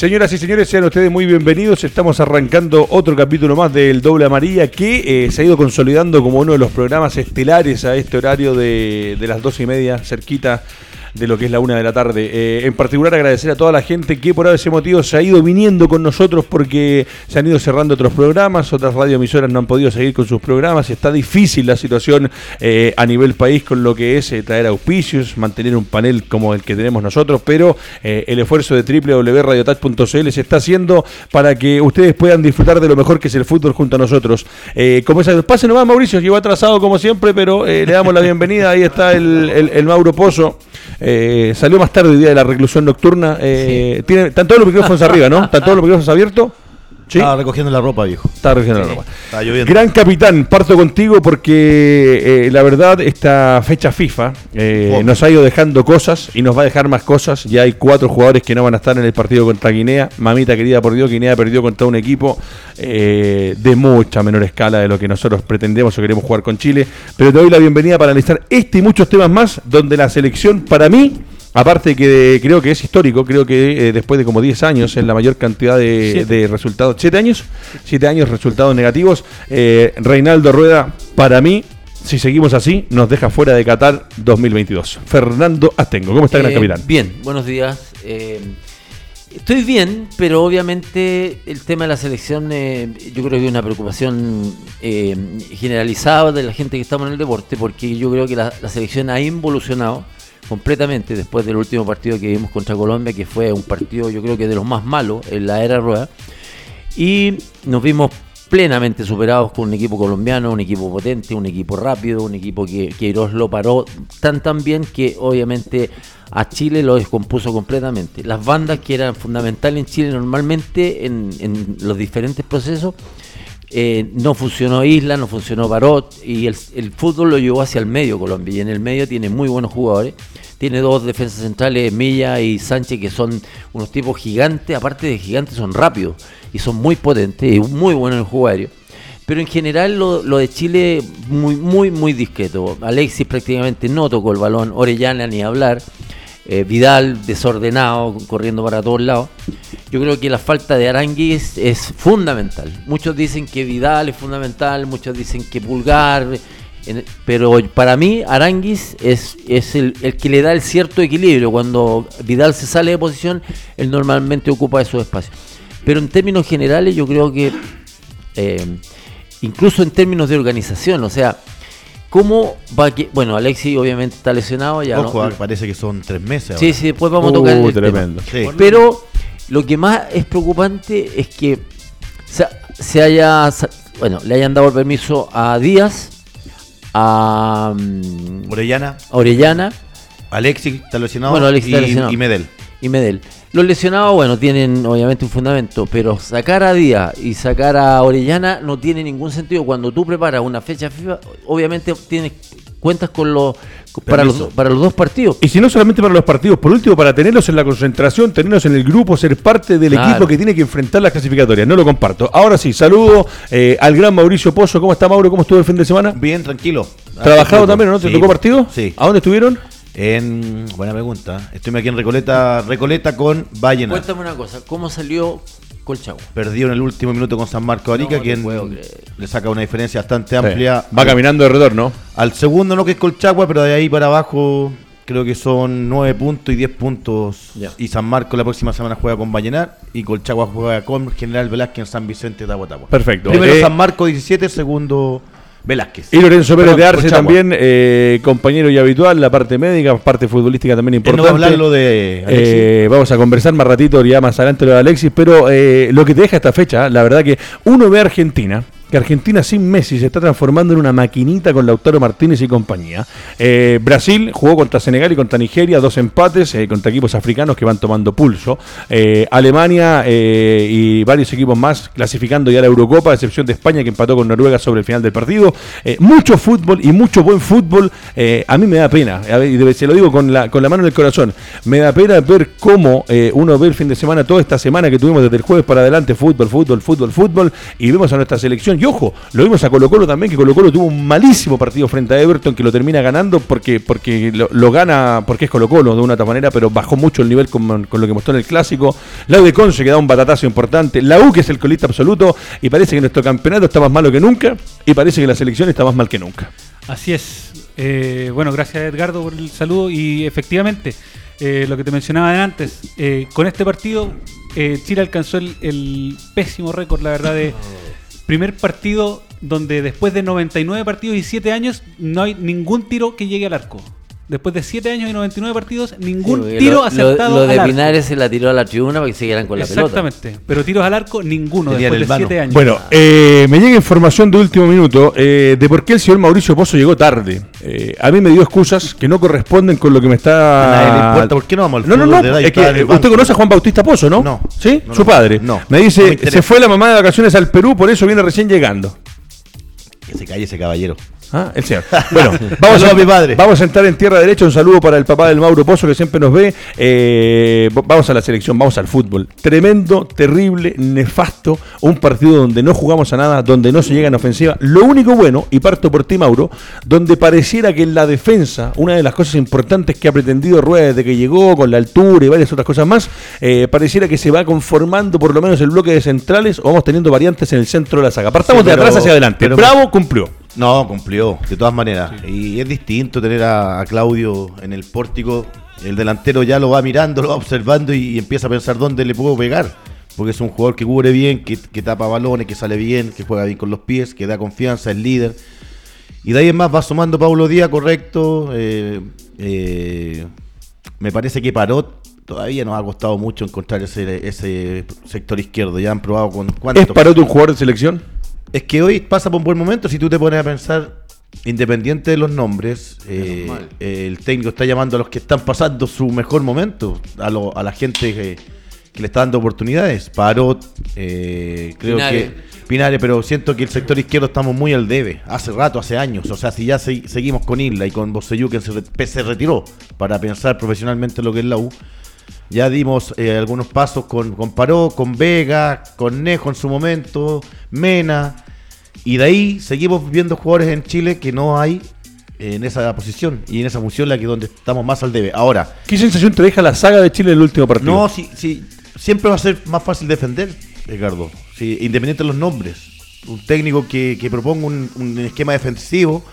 Señoras y señores, sean ustedes muy bienvenidos. Estamos arrancando otro capítulo más del Doble Amarilla que eh, se ha ido consolidando como uno de los programas estelares a este horario de, de las dos y media, cerquita de lo que es la una de la tarde. Eh, en particular agradecer a toda la gente que por ese motivo se ha ido viniendo con nosotros porque se han ido cerrando otros programas, otras radioemisoras no han podido seguir con sus programas está difícil la situación eh, a nivel país con lo que es eh, traer auspicios, mantener un panel como el que tenemos nosotros, pero el esfuerzo de www.radiotouch.cl se está haciendo para que ustedes puedan disfrutar de lo mejor que es el fútbol junto a nosotros. como esa, pase nomás Mauricio, llegó atrasado como siempre, pero le damos la bienvenida, ahí está el, el Mauro Pozo. Eh, salió más tarde el día de la reclusión nocturna. Eh, tiene, están todos los micrófonos arriba, ¿no? ¿Están todos los micrófonos abiertos? Estaba recogiendo la ropa, viejo. Estaba recogiendo la ropa. Gran capitán, parto contigo porque eh, la verdad esta fecha FIFA eh, nos ha ido dejando cosas y nos va a dejar más cosas. Ya hay cuatro jugadores que no van a estar en el partido contra Guinea. Mamita querida por Dios, Guinea perdió contra un equipo eh, de mucha menor escala de lo que nosotros pretendemos o queremos jugar con Chile. Pero te doy la bienvenida para analizar este y muchos temas más donde la selección para mí Aparte que creo que es histórico, creo que eh, después de como 10 años en la mayor cantidad de, resultados, ¿7 años? 7 años resultados negativos. Eh, Reinaldo Rueda, para mí, si seguimos así, nos deja fuera de Qatar 2022. Fernando Astengo, ¿cómo está, gran eh, capitán? Bien, buenos días. estoy bien, pero obviamente el tema de la selección, yo creo que es una preocupación generalizada de la gente que estamos en el deporte, porque yo creo que la selección ha involucionado completamente después del último partido que vimos contra Colombia, que fue un partido yo creo que de los más malos en la era rueda. Y nos vimos plenamente superados con un equipo colombiano, un equipo potente, un equipo rápido, un equipo que Queiroz lo paró tan tan bien que obviamente a Chile lo descompuso completamente. Las bandas que eran fundamentales en Chile normalmente en, en los diferentes procesos eh, no funcionó Isla, no funcionó Barot y el, fútbol lo llevó hacia el medio Colombia y en el medio tiene muy buenos jugadores. Tiene dos defensas centrales, Milla y Sánchez, que son unos tipos gigantes, aparte de gigantes son rápidos y son muy potentes y muy buenos en el jugario. Pero en general lo, lo, de Chile muy, muy, muy discreto. Alexis prácticamente no tocó el balón, Orellana ni hablar. Eh, Vidal desordenado, corriendo para todos lados. Yo creo que la falta de Aranguis es fundamental. Muchos dicen que Vidal es fundamental, muchos dicen que Pulgar, pero para mí Aranguis es, es el, que le da el cierto equilibrio. Cuando Vidal se sale de posición, él normalmente ocupa esos espacios. Pero en términos generales yo creo que, eh, incluso en términos de organización, o sea, ¿Cómo va que.? Bueno, Alexi obviamente está lesionado ya. Ojo, parece que son tres meses. Sí, sí, después vamos a tocar. Uh, tremendo. Pero lo que más es preocupante es que se, haya. Bueno, le hayan dado el permiso a Díaz, a. Mm, Orellana. Orellana. Alexi está lesionado. Bueno, Alexi está lesionado. Y Medel. Y Medel. Los lesionados, bueno, tienen obviamente un fundamento, pero sacar a Díaz y sacar a Orellana no tiene ningún sentido. Cuando tú preparas una fecha FIFA, obviamente tienes cuentas con los para los, para los dos partidos. Y si no solamente para los partidos, por último, para tenerlos en la concentración, tenerlos en el grupo, ser parte del equipo que tiene que enfrentar las clasificatorias. No lo comparto. Ahora sí, saludo eh, al gran Mauricio Pozo. ¿Cómo está Mauro? ¿Cómo estuvo el fin de semana? Bien, tranquilo. ¿Trabajado también, no? ¿Te tocó partido? Sí. ¿A dónde estuvieron? En, buena pregunta. Estoy aquí en Recoleta, Recoleta con Vallenar. Cuéntame una cosa, ¿cómo salió Colchagua? Perdió en el último minuto con San Marco Arica, quien le saca una diferencia bastante amplia. Va caminando de retorno. Al segundo no que es Colchagua, pero de ahí para abajo creo que son 9 puntos y 10 puntos. Y San Marco la próxima semana juega con Vallenar y Colchagua juega con General Velázquez en San Vicente de Aguatagua. Perfecto. Primero eh, San Marco 17, segundo Velázquez. Y Lorenzo Pérez de Arce también, eh, compañero y habitual, la parte médica, parte futbolística también importante. No va a hablar lo de eh, vamos a conversar más ratito, ya más adelante lo de Alexis, pero eh, lo que te deja esta fecha, la verdad que uno ve a Argentina que Argentina sin Messi se está transformando en una maquinita con Lautaro Martínez y compañía. Eh, Brasil jugó contra Senegal y contra Nigeria, dos empates eh, contra equipos africanos que van tomando pulso. Eh, Alemania y varios equipos más clasificando ya la Eurocopa, a excepción de España que empató con Noruega sobre el final del partido. mucho fútbol y mucho buen fútbol. a mí me da pena, y se lo digo con la, con la mano en el corazón, me da pena ver cómo uno ve el fin de semana, toda esta semana que tuvimos desde el jueves para adelante, fútbol, fútbol, fútbol, fútbol, y vemos a nuestra selección y ojo, lo vimos a Colo Colo también, que Colo Colo tuvo un malísimo partido frente a Everton, que lo termina ganando porque, porque lo, gana, porque es Colo Colo de una otra manera, pero bajó mucho el nivel con, lo que mostró en el clásico. La U de Conce que da un batatazo importante. La U que es el colista absoluto y parece que nuestro campeonato está más malo que nunca y parece que la selección está más mal que nunca. Así es. Eh, bueno, gracias Edgardo por el saludo y efectivamente, eh, lo que te mencionaba antes, eh, con este partido Chile alcanzó el, el pésimo récord, la verdad, de primer partido donde después de 99 partidos y 7 años no hay ningún tiro que llegue al arco. Después de 7 años y 99 partidos, ningún tiro acertado. Lo, lo de Pinares se la tiró a la tribuna para que siguieran con la pelota. Exactamente. Pero tiros al arco, ninguno después de 7 años. Bueno, eh, me llega información de último minuto eh, de por qué el señor Mauricio Pozo llegó tarde. Eh, a mí me dio excusas que no corresponden con lo que me está. ¿Por qué no vamos al No, no, no. Es que usted conoce a Juan Bautista Pozo, ¿no? No. ¿Sí? Su padre. No. Me dice, se fue la mamá de vacaciones al Perú, por eso viene recién llegando. Que se calle ese caballero. Ah, el señor. Bueno, vamos a, mi padre. vamos a entrar en tierra derecha. Un saludo para el papá del Mauro Pozo que siempre nos ve. Eh, vamos a la selección, vamos al fútbol. Tremendo, terrible, nefasto. Un partido donde no jugamos a nada, donde no se llega en ofensiva. Lo único bueno, y parto por ti, Mauro, donde pareciera que en la defensa, una de las cosas importantes que ha pretendido Rueda desde que llegó, con la altura y varias otras cosas más, eh, pareciera que se va conformando por lo menos el bloque de centrales o vamos teniendo variantes en el centro de la saga. Partamos de atrás hacia adelante. Bravo cumplió. No, cumplió, de todas maneras. Y es distinto tener a, Claudio en el pórtico. El delantero ya lo va mirando, lo va observando y, empieza a pensar dónde le puedo pegar. Porque es un jugador que cubre bien, que, tapa balones, que sale bien, que juega bien con los pies, que da confianza, es líder. Y de ahí en más va sumando Pablo Díaz, correcto. Eh, eh, me parece que Parot todavía nos ha costado mucho encontrar ese, ese sector izquierdo. Ya han probado con ¿Es Parot un jugador de selección? Es que hoy pasa por un buen momento si tú te pones a pensar, independiente de los nombres, eh, el técnico está llamando a los que están pasando su mejor momento, a, lo, a la gente que, le está dando oportunidades. Parot, eh, creo que Pinares, pero siento que el sector izquierdo estamos muy al debe, hace rato, hace años. O sea, si ya seguimos con Isla y con Boseyú, que se, se retiró para pensar profesionalmente lo que es la U. Ya dimos eh, algunos pasos con, con Paró, con Vega, con Nejo en su momento, Mena. Y de ahí seguimos viendo jugadores en Chile que no hay en esa posición y en esa función la que donde estamos más al debe. Ahora, ¿qué sensación te deja la saga de Chile en el último partido? No, sí, sí, siempre va a ser más fácil defender, Ricardo, sí, independiente de los nombres. Un técnico que, que proponga un, un esquema defensivo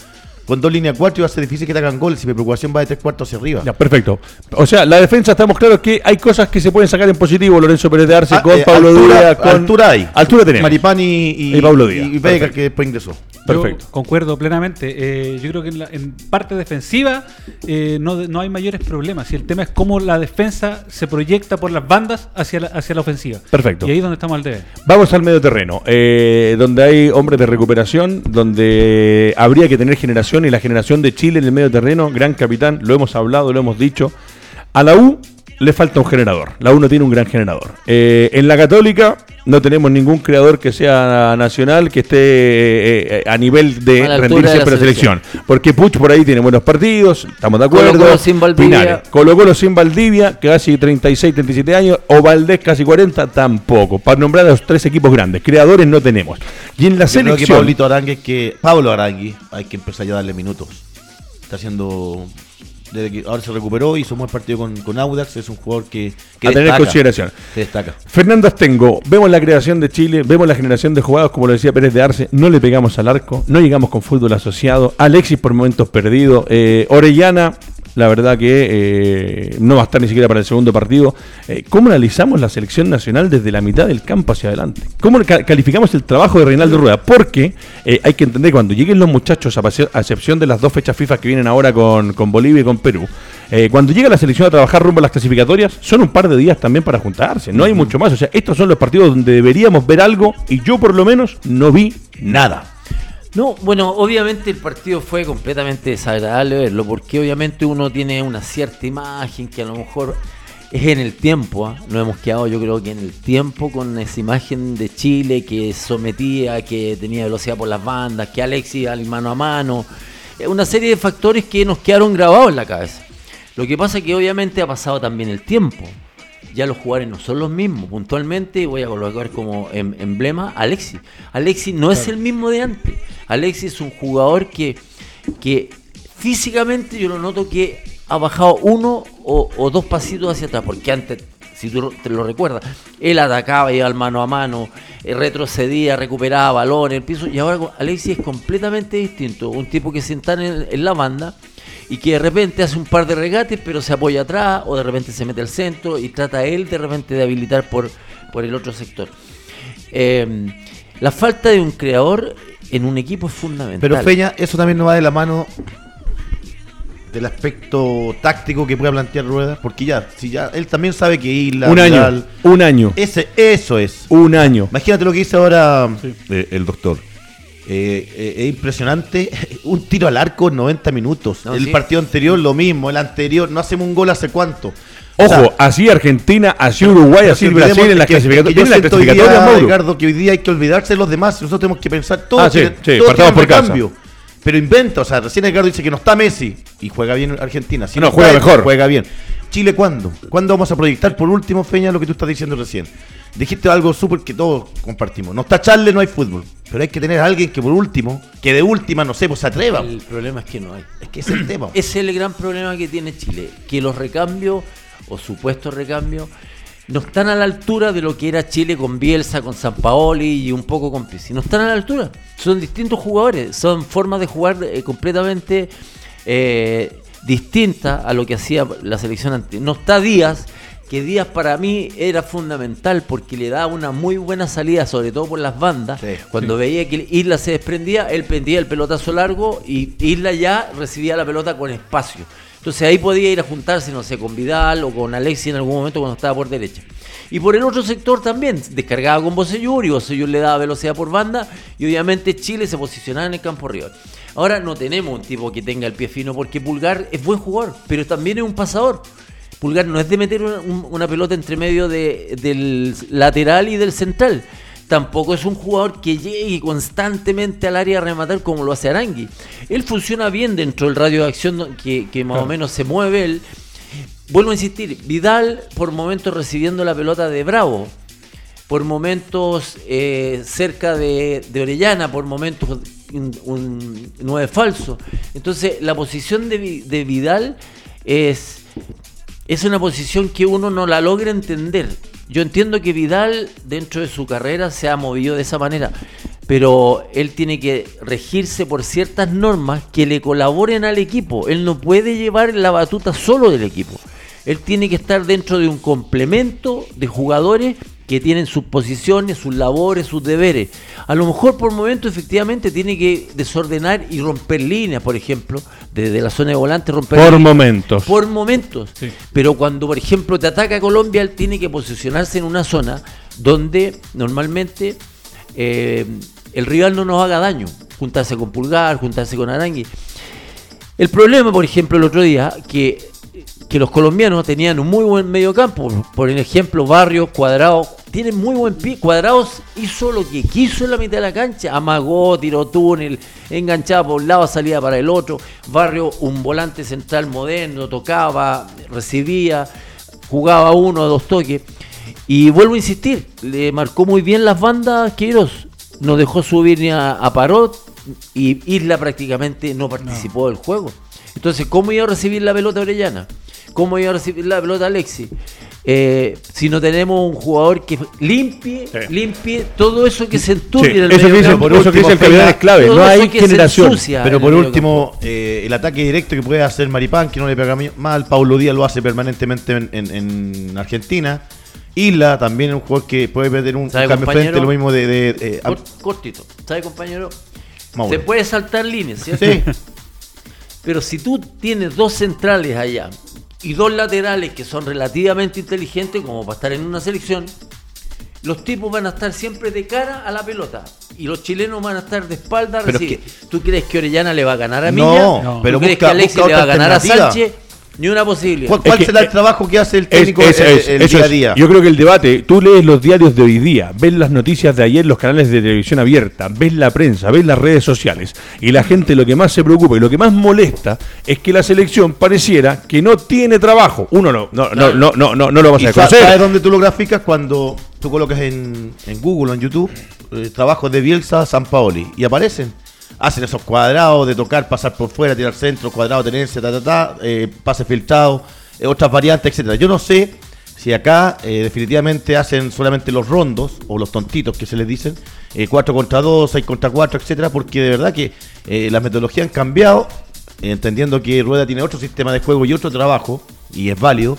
con dos líneas cuatro va a ser difícil que te hagan goles si mi preocupación va de tres cuartos hacia arriba. Ya, perfecto. O sea, la defensa estamos claros que hay cosas que se pueden sacar en positivo. Lorenzo Pérez de Arce ah, con eh, Pablo Díaz. Con... Altura hay. Altura tenemos. Maripani y, y, Pablo Díaz. Y Vega que después ingresó. Perfecto. concuerdo plenamente. Eh, yo creo que en, parte defensiva eh, no, hay mayores problemas. Y el tema es cómo la defensa se proyecta por las bandas hacia la, hacia la ofensiva. Perfecto. Y ahí es donde estamos al debe. Vamos al medio terreno, donde hay hombres de recuperación, donde habría que tener generación y la generación de Chile en el medio terreno, gran capitán, lo hemos hablado, lo hemos dicho. A la U le falta un generador. La U no tiene un gran generador. Eh, en la Católica no tenemos ningún creador que sea nacional que esté eh, eh, a nivel de rendirse para la selección. Porque Puch por ahí tiene buenos partidos, estamos de acuerdo. Colo Colo sin Valdivia. Colo Colo sin Valdivia, casi 36, 37 años. O Valdés casi 40, tampoco. Para nombrar a los tres equipos grandes. Creadores no tenemos. Y en la selección. Creo que Pablito Arangui, que Pablo Arangui, hay que empezar ya a darle minutos. Está haciendo desde que ahora se recuperó, hizo un buen partido con, con Audax, es un jugador que, a tener consideración. destaca. Fernando Astengo, vemos la creación de Chile, vemos la generación de jugados, como lo decía Pérez de Arce, no le pegamos al arco, no llegamos con fútbol asociado, Alexis por momentos perdido, eh, Orellana la verdad que eh, no va a estar ni siquiera para el segundo partido. Eh, ¿Cómo analizamos la selección nacional desde la mitad del campo hacia adelante? ¿Cómo ca- calificamos el trabajo de Reinaldo Rueda? Porque eh, hay que entender que cuando lleguen los muchachos, a, excepción de las dos fechas FIFA que vienen ahora con, con Bolivia y con Perú, cuando llega la selección a trabajar rumbo a las clasificatorias, son un par de días también para juntarse, no hay mucho más. O sea, estos son los partidos donde deberíamos ver algo y yo por lo menos no vi nada. No, bueno, obviamente el partido fue completamente desagradable verlo, porque obviamente uno tiene una cierta imagen que a lo mejor es en el tiempo, ¿ah? nos hemos quedado yo creo que en el tiempo con esa imagen de Chile que sometía, que tenía velocidad por las bandas, que Alexis al mano a mano, eh, una serie de factores que nos quedaron grabados en la cabeza. Lo que pasa es que obviamente ha pasado también el tiempo. Ya los jugadores no son los mismos. Puntualmente voy a colocar como em- emblema a Alexis. Alexis no es el mismo de antes. Alexis es un jugador que, que físicamente yo lo noto que ha bajado uno o, o dos pasitos hacia atrás. Porque antes, si tú te lo recuerdas, él atacaba, iba al mano a mano, eh, retrocedía, recuperaba balón en el piso. Y ahora Alexis es completamente distinto. Un tipo que se está en, la banda y que de repente hace un par de regates, pero se apoya atrás, o de repente se mete al centro y trata él de repente de habilitar por, por el otro sector. Eh, la falta de un creador en un equipo es fundamental. Pero Feña, eso también no va de la mano del aspecto táctico que pueda plantear Rueda, porque ya, si ya él también sabe que Isla, un año, Vidal- un año, ese, eso es. un año. Imagínate lo que dice ahora eh, el doctor. Eh, eh, es impresionante. Un tiro al arco en 90 minutos. No, el sí. partido anterior lo mismo. El anterior, no hacemos un gol hace cuánto. Ojo, O sea, así Argentina, así Uruguay, así Brasil en ¿Tienen las siento hoy clasificatorias, día? Ricardo, que hoy día hay que olvidarse de los demás. Nosotros tenemos que pensar todo. Ah, sí, tiene- sí, todo partamos tiene por casa. recambio. Pero inventa, o sea, recién Ricardo dice que no está Messi y juega bien Argentina. Si No, juega mejor. Juega bien. Chile, ¿cuándo? ¿Cuándo vamos a proyectar por último, Feña, lo que tú estás diciendo recién? Dijiste algo súper que todos compartimos. No está Charles, no hay fútbol. Pero hay que tener a alguien que por último, que de última, no sé, pues se atreva. El problema es que no hay. Es que ese es el tema. Ese es el gran problema que tiene Chile, que los recambios o supuestos recambios no están a la altura de lo que era Chile con Bielsa, con San Paoli y un poco con Pizzi. No están a la altura. Son distintos jugadores, son formas de jugar eh, completamente eh, distintas a lo que hacía la selección antes. No está Díaz, que Díaz para mí era fundamental porque le daba una muy buena salida, sobre todo por las bandas. Sí, Cuando veía que Isla se desprendía, él prendía el pelotazo largo y Isla ya recibía la pelota con espacio. Entonces ahí podía ir a juntarse, no sé, con Vidal o con Alexis en algún momento cuando estaba por derecha. Y por el otro sector también, descargaba con Bocellur y Bocellur le daba velocidad por banda y obviamente Chile se posicionaba en el campo rival. Ahora no tenemos un tipo que tenga el pie fino porque Pulgar es buen jugador, pero también es un pasador. Pulgar no es de meter una, un- una pelota entre medio de- del lateral y del central. Tampoco es un jugador que llegue constantemente al área a rematar como lo hace Arangui. Él funciona bien dentro del radio de acción que, que más o menos se mueve él. Vuelvo a insistir, Vidal por momentos recibiendo la pelota de Bravo, por momentos eh, cerca de, de Orellana, por momentos un, un 9 falso. Entonces la posición de, de Vidal es, es una posición que uno no la logra entender. Yo entiendo que Vidal dentro de su carrera se ha movido de esa manera, pero él tiene que regirse por ciertas normas que le colaboren al equipo. Él no puede llevar la batuta solo del equipo. Él tiene que estar dentro de un complemento de jugadores que tienen sus posiciones, sus labores, sus deberes. A lo mejor por momentos efectivamente tiene que desordenar y romper líneas, por ejemplo, desde la zona de volante romper Por líneas. momentos. Por momentos. Sí. Pero cuando, por ejemplo, te ataca Colombia, él tiene que posicionarse en una zona donde normalmente eh, el rival no nos haga daño. Juntarse con Pulgar, juntarse con Arangui. El problema, por ejemplo, el otro día, que, que los colombianos tenían un muy buen medio campo. Por ejemplo, Barrios, Cuadrados, tienen muy buen pie. Cuadrados hizo lo que quiso en la mitad de la cancha. Amagó, tiró túnel, enganchaba por un lado, salía para el otro. Barrio, un volante central moderno, tocaba, recibía, jugaba uno o dos toques. Y vuelvo a insistir, le marcó muy bien las bandas Queiroz. No dejó subir ni a, a Parot y Isla prácticamente no participó del juego. Entonces, ¿cómo iba a recibir la pelota Orellana? ¿Cómo iba a recibir la pelota Alexi? eh, si no tenemos un jugador que limpie, Sí. limpie todo eso que se Sí, enturbia en el eso que medio dice, por eso que dice el capitán es clave. No hay generación. Pero por el último, eh, el ataque directo que puede hacer Maripán, que no le pega mal, Paulo Díaz lo hace permanentemente en, en- en Argentina. Isla también es un jugador que puede perder un, ¿Sabe, cambio frente, lo mismo de... de- eh, Cor- cortito, ¿sabes compañero? Mauro. Se puede saltar líneas, ¿cierto? Sí. Pero si tú tienes dos centrales allá y dos laterales que son relativamente inteligentes como para estar en una selección, los tipos van a estar siempre de cara a la pelota y los chilenos van a estar de espalda a Pero es recibir. ¿Tú crees que Orellana le va a ganar a Milla? No. pero ¿Tú crees busca, que Alexis le va a ganar a. Sánchez? Ni una posibilidad. ¿Cuál, cuál Es que, será el eh, trabajo que hace el técnico es- el, es- el día a día? Yo creo que el debate, tú lees los diarios de hoy día, ves las noticias de ayer, los canales de televisión abierta, ves la prensa, ves las redes sociales, y la gente lo que más se preocupa y lo que más molesta es que la selección pareciera que no tiene trabajo. Uno no, no, no, no, no, no, no lo vas ¿Y a conocer. ¿Sabes dónde tú lo graficas? Cuando tú colocas en, en Google o en YouTube eh, trabajos de Bielsa, San Paoli y aparecen. Hacen esos cuadrados de tocar, pasar por fuera, tirar centro, cuadrado, tenencia, ta, ta, ta, eh, pase filtrado, eh, otras variantes, etcétera. Yo no sé si acá eh, definitivamente hacen solamente los rondos o los tontitos que se les dicen, eh, 4 contra 2, 6 contra 4, etcétera, porque de verdad que eh, las metodologías han cambiado, eh, entendiendo que Rueda tiene otro sistema de juego y otro trabajo, y es válido,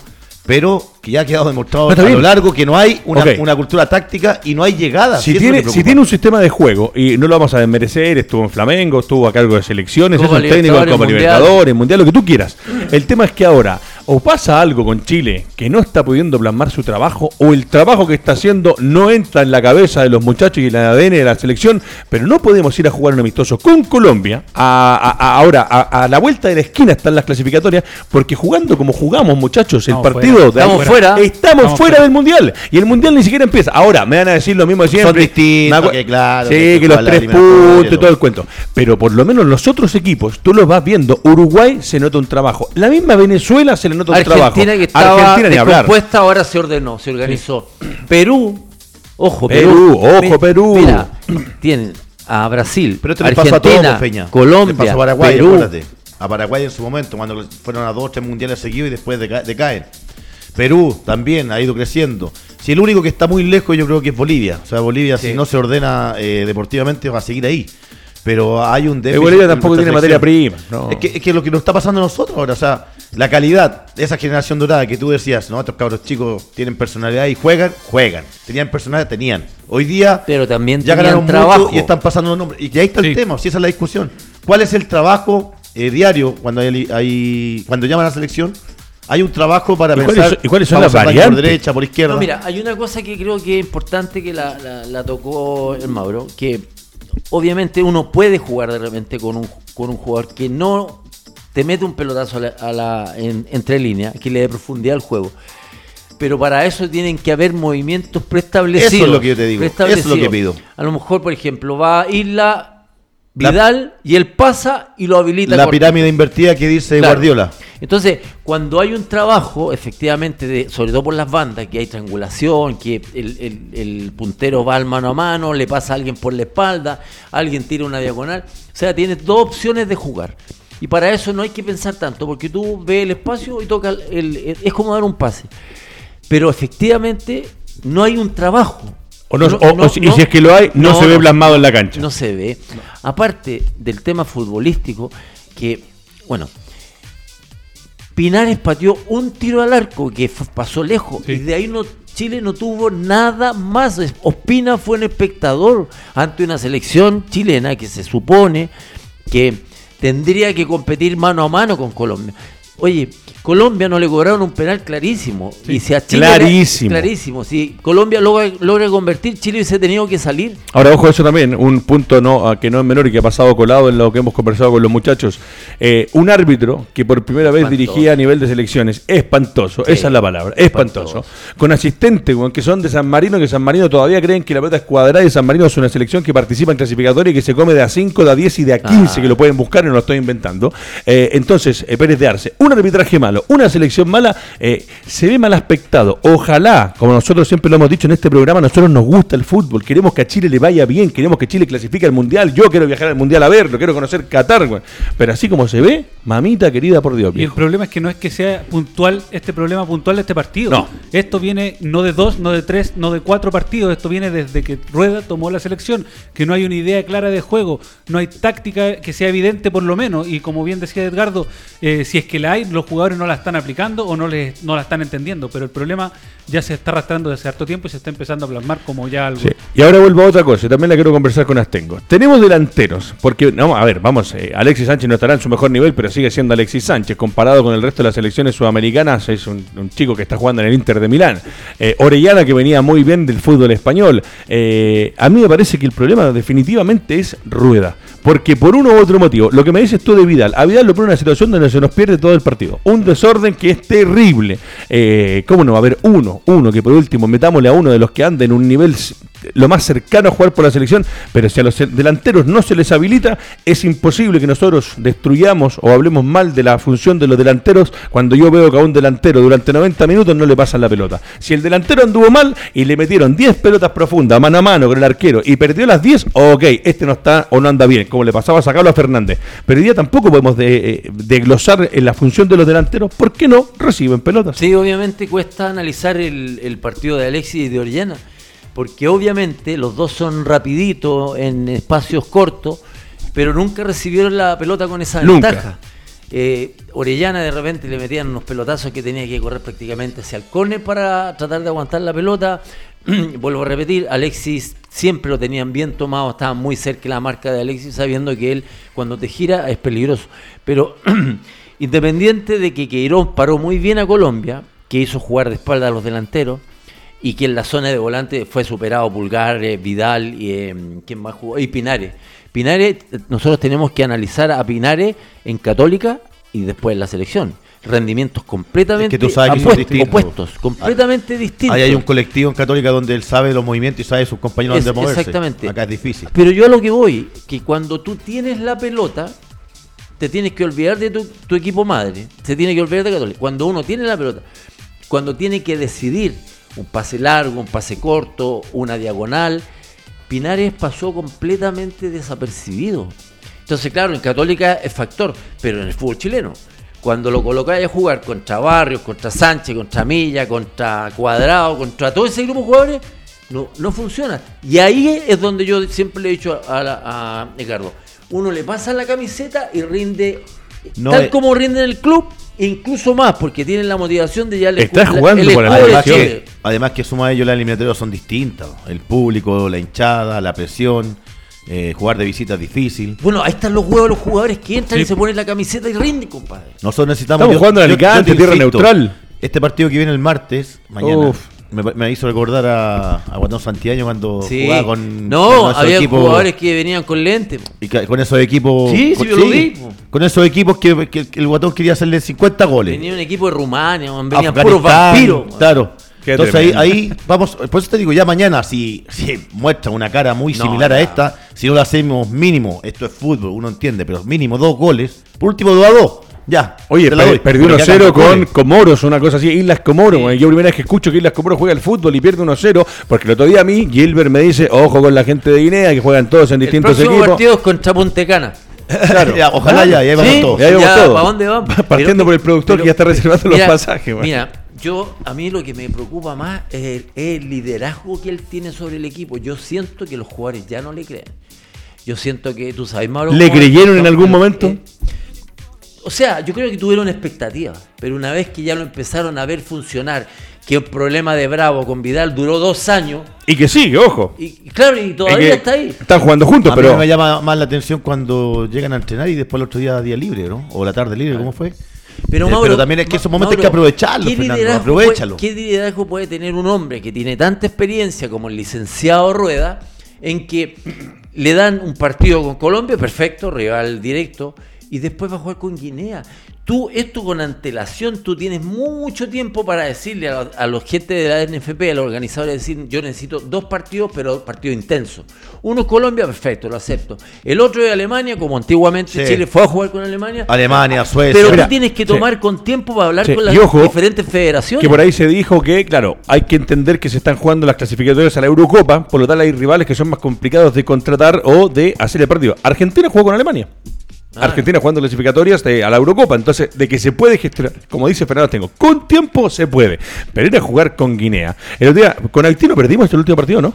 pero que ya ha quedado demostrado a lo largo que no hay una, cultura táctica y no hay llegada. Si tiene, si un sistema de juego, y no lo vamos a desmerecer, estuvo en Flamengo, estuvo a cargo de selecciones, Copa es un técnico de Libertadores, Copa Mundial. Libertadores, Mundial, lo que tú quieras. El tema es que ahora, o pasa algo con Chile que no está pudiendo plasmar su trabajo, o el trabajo que está haciendo no entra en la cabeza de los muchachos y en el ADN de la selección, pero no podemos ir a jugar un amistoso con Colombia, a, a- a- ahora, a, a la vuelta de la esquina están las clasificatorias, porque jugando como jugamos, muchachos, el Estamos partido fuera. de Estamos fuera. Estamos, Estamos fuera fuera. del mundial. Y el mundial ni siquiera empieza. Ahora, me van a decir lo mismo de siempre. distintos, claro, Sí, que que, los tres puntos y todo el cuento. Pero por lo menos los otros equipos, tú los vas viendo. Uruguay se nota un trabajo. La misma Venezuela se le un trabajo. Argentina que estaba Argentina descompuesta ahora se ordenó, se organizó. Perú, ojo, Perú, Perú. ojo, Perú. Mira, tienen a Brasil, Pero esto le pasó a Argentina, todos, Peña. Colombia, Paraguay, Perú. acuérdate. A Paraguay en su momento, cuando fueron a dos tres mundiales seguidos y después deca- decaen. Perú también ha ido creciendo. Si el único que está muy lejos yo creo que es Bolivia. O sea, Bolivia Sí. si no se ordena eh, deportivamente va a seguir ahí. Pero hay un déficit. Bolivia tampoco tiene materia prima. no. Es, que, es que lo que nos está pasando a nosotros ahora, o sea, la calidad de esa generación dorada que tú decías, no, estos cabros chicos tienen personalidad y juegan, juegan. Tenían personalidad, tenían. Hoy día Pero también ya ganaron trabajo. mucho y están pasando los nombres. Y ahí está el tema, si esa es la discusión. ¿Cuál es el trabajo eh, diario cuando hay, hay- cuando llaman a la selección? Hay un trabajo para ¿Y cuáles pensar. son- y cuáles son las variantes? Por derecha, por izquierda. No, mira, hay una cosa que creo que es importante que la, la- la tocó el Mauro, que obviamente uno puede jugar de repente con un, con un jugador que no te mete un pelotazo a la, a la- en- entre líneas, que le dé profundidad al juego. Pero para eso tienen que haber movimientos preestablecidos. Eso es lo que yo te digo, eso es lo que pido. A lo mejor, por ejemplo, va Isla, Vidal y él pasa y lo habilita. la pirámide invertida que dice Claro. Guardiola. Entonces, cuando hay un trabajo, efectivamente, de, sobre todo por las bandas, que hay triangulación, que el, el- el puntero va al mano a mano, le pasa a alguien por la espalda, alguien tira una diagonal. O sea, tienes dos opciones de jugar. Y para eso no hay que pensar tanto, porque tú ves el espacio y toca el, el- es como dar un pase. Pero efectivamente no hay un trabajo. O no- No, o- no, y si es que lo hay, no, se ve plasmado en la cancha. No se ve. Aparte del tema futbolístico, que, bueno, Pinares pateó un tiro al arco que pasó lejos Sí. y de ahí no Chile no tuvo nada más. Ospina fue un espectador ante una selección chilena que se supone que tendría que competir mano a mano con Colombia. Oye, Colombia no le cobraron un penal clarísimo. y si a Chile clarísimo. clarísimo. Si Colombia logra, logra convertir, Chile hubiese tenido que salir. Ahora, ojo, eso también, un punto no, que no es menor y que ha pasado colado en lo que hemos conversado con los muchachos. Eh, un árbitro que por primera vez Espantoso. dirigía a nivel de selecciones, espantoso, Sí. esa es la palabra, espantoso. Con asistentes, que son de San Marino, que San Marino todavía creen que la pelota es cuadrada y San Marino es una selección que participa en clasificatoria y que se come de a 5, de a 10 y de a 15, Ah. que lo pueden buscar y no lo estoy inventando. Eh, entonces, eh, Pérez de Arce, un arbitraje malo, una selección mala, eh, se ve mal aspectado. Ojalá, como nosotros siempre lo hemos dicho en este programa, nosotros nos gusta el fútbol, queremos que a Chile le vaya bien, queremos que Chile clasifique al Mundial, yo quiero viajar al Mundial a verlo, quiero conocer Qatar, güey. pero así como se ve, mamita querida por Dios. Y el problema es que no es que sea puntual este problema puntual de este partido. No. Esto viene no de dos, no de tres, no de cuatro partidos. Esto viene desde que Rueda tomó la selección. Que no hay una idea clara de juego. No hay táctica que sea evidente por lo menos. Y como bien decía Edgardo, eh, si es que la hay, los jugadores no la están aplicando o no, les, no la están entendiendo. Pero el problema ya se está arrastrando desde harto tiempo y se está empezando a plasmar como ya algo. Y ahora vuelvo a otra cosa, también la quiero conversar con Astengo. Tenemos delanteros, porque, no, a ver, vamos, eh, Alexis Sánchez no estará en su mejor nivel, pero sigue siendo Alexis Sánchez. Comparado con el resto de las selecciones sudamericanas, es un, un chico que está jugando en el Inter de Milán. Eh, Orellana, que venía muy bien del fútbol español. Eh, a mí me parece que el problema definitivamente es Rueda. Porque por uno u otro motivo, lo que me dices tú de Vidal, a Vidal lo pone en una situación donde se nos pierde todo el partido. Un desorden que es terrible. Eh, ¿Cómo no va a haber uno? Uno que por último metámosle a uno de los que anda en un nivel lo más cercano a jugar por la selección, pero si a los delanteros no se les habilita, es imposible que nosotros destruyamos o hablemos mal de la función de los delanteros cuando yo veo que a un delantero durante 90 minutos no le pasan la pelota. Si el delantero anduvo mal y le metieron 10 pelotas profundas mano a mano con el arquero y perdió las 10, ok, este no está o no anda bien, como le pasaba a sacarlo a Fernández. Pero hoy día tampoco podemos de- eh, desglosar en la función de los delanteros, ¿por qué no reciben pelotas? Sí, obviamente cuesta analizar el, el partido de Alexis y de Orellana, porque obviamente los dos son rapiditos en espacios cortos, pero nunca recibieron la pelota con esa Nunca. ventaja. Eh, Orellana de repente le metían unos pelotazos que tenía que correr prácticamente hacia el córner para tratar de aguantar la pelota. Vuelvo a repetir, Alexis siempre lo tenían bien tomado, estaba muy cerca de la marca de Alexis, sabiendo que él cuando te gira es peligroso. Pero independiente de que Queiroz paró muy bien a Colombia, que hizo jugar de espalda a los delanteros, y que en la zona de volante fue superado Pulgar, eh, Vidal y eh, ¿quién más jugó? Y Pinares. Pinares, nosotros tenemos que analizar a Pinares en Católica y después en la selección. Rendimientos completamente Es que tú sabes que apuestos- distintos. opuestos, completamente distintos. Ahí hay un colectivo en Católica donde él sabe los movimientos y sabe sus compañeros Es- dónde moverse. exactamente. Acá es difícil. Pero yo a lo que voy, que cuando tú tienes la pelota, te tienes que olvidar de tu, equipo madre. Se tiene que olvidar de Católica. Cuando uno tiene la pelota, cuando tiene que decidir un pase largo, un pase corto, una diagonal, Pinares pasó completamente desapercibido. Entonces, claro, en Católica es factor, pero en el fútbol chileno, cuando lo colocáis a jugar contra Barrios, contra Sánchez, contra Milla, contra Cuadrado, contra todo ese grupo de jugadores, no, no funciona. Y ahí es donde yo siempre le he dicho a, la- a Ricardo, uno le pasa la camiseta y rinde No tal es- como rinde en el club, e incluso más, porque tienen la motivación de ya le Está jugando por la Además que, además que suma a ello las eliminatorias son distintas. El público, la hinchada, la presión, eh, jugar de visita es difícil. Bueno, ahí están los huevos de los jugadores que entran Sí. y se ponen la camiseta y rinden, compadre. Nosotros necesitamos. Estamos jugando en Alicante, te tierra neutral. Este partido que viene el martes, mañana, Uf. Me, me hizo recordar a, a Guatón Santiaño cuando Sí. jugaba con. no, con había equipos- jugadores que venían con lentes. Y que- con esos equipos. Sí, sí, con, yo lo vi. Con esos equipos que, que- que el Guatón quería hacerle 50 goles. Venía un equipo de Rumania, man, venían puros vampiros. Claro. Qué Entonces ahí, ahí vamos, por eso te digo, ya mañana, si, si muestra una cara muy No, similar a esta, si no lo hacemos mínimo, esto es fútbol, uno entiende, pero mínimo dos goles, por último 2 a 2, ya. Oye, per- que 1-0 hagan con. Comoros, una cosa así, Islas Comoros. Yo primera vez que escucho que Islas Comoros juega al fútbol y pierde 1-0, porque el otro día a mí Gilbert me dice, ojo con la gente de Guinea, que juegan todos en El distintos próximo equipos. partido es contra Puntecana. Claro. Ya, ojalá ya, ya vamos Sí, todos. Ya íbamos ya, todos. ¿para dónde vamos? Partiendo Pero- por el productor pero- que ya está reservando mira, los pasajes. Mira, yo, a mí lo que me preocupa más es el, el liderazgo que él tiene sobre el equipo. Yo siento que los jugadores ya no le creen. Yo siento que, tú sabes, Mauro. ¿Le creyeron en algún momento? eh, o sea, yo creo que tuvieron expectativas, pero una vez que ya lo empezaron a ver funcionar, que el problema de Bravo con Vidal duró dos años, Y que sigue, ojo. y claro, y Es todavía que está ahí. Están jugando juntos, A mí pero me llama más la atención cuando llegan a entrenar y después el otro día día libre, ¿no? O la tarde libre, ¿cómo fue? Pero, Eh, Mauro, pero también es que esos momentos hay que aprovecharlos, ¿qué Fernando, liderazgo aprovechalo. puede- ¿Qué liderazgo puede tener un hombre que tiene tanta experiencia como el licenciado Rueda en que le dan un partido con Colombia, perfecto, rival directo, y después va a jugar con Guinea. Tú, esto con antelación, tú tienes mucho tiempo para decirle a, a los gente de la NFP, a los organizadores, decir, yo necesito dos partidos, pero partidos intensos. Uno es Colombia, perfecto, lo acepto. El otro es Alemania, como antiguamente Sí. Chile fue a jugar con Alemania. Alemania, Suecia. Pero Mira, tú tienes que sí. tomar con tiempo para hablar Sí, con las ojo, diferentes federaciones. Que por ahí se dijo que, claro, hay que entender que se están jugando las clasificatorias a la Eurocopa, por lo tal hay rivales que son más complicados de contratar o de hacer el partido. Argentina jugó con Alemania. Ah. Argentina jugando clasificatorias de- a la Eurocopa, entonces de que se puede gestionar, como dice Fernando Tengo, con tiempo se puede, pero ir a jugar con Guinea. El otro día, con Haití no perdimos el último partido, ¿no?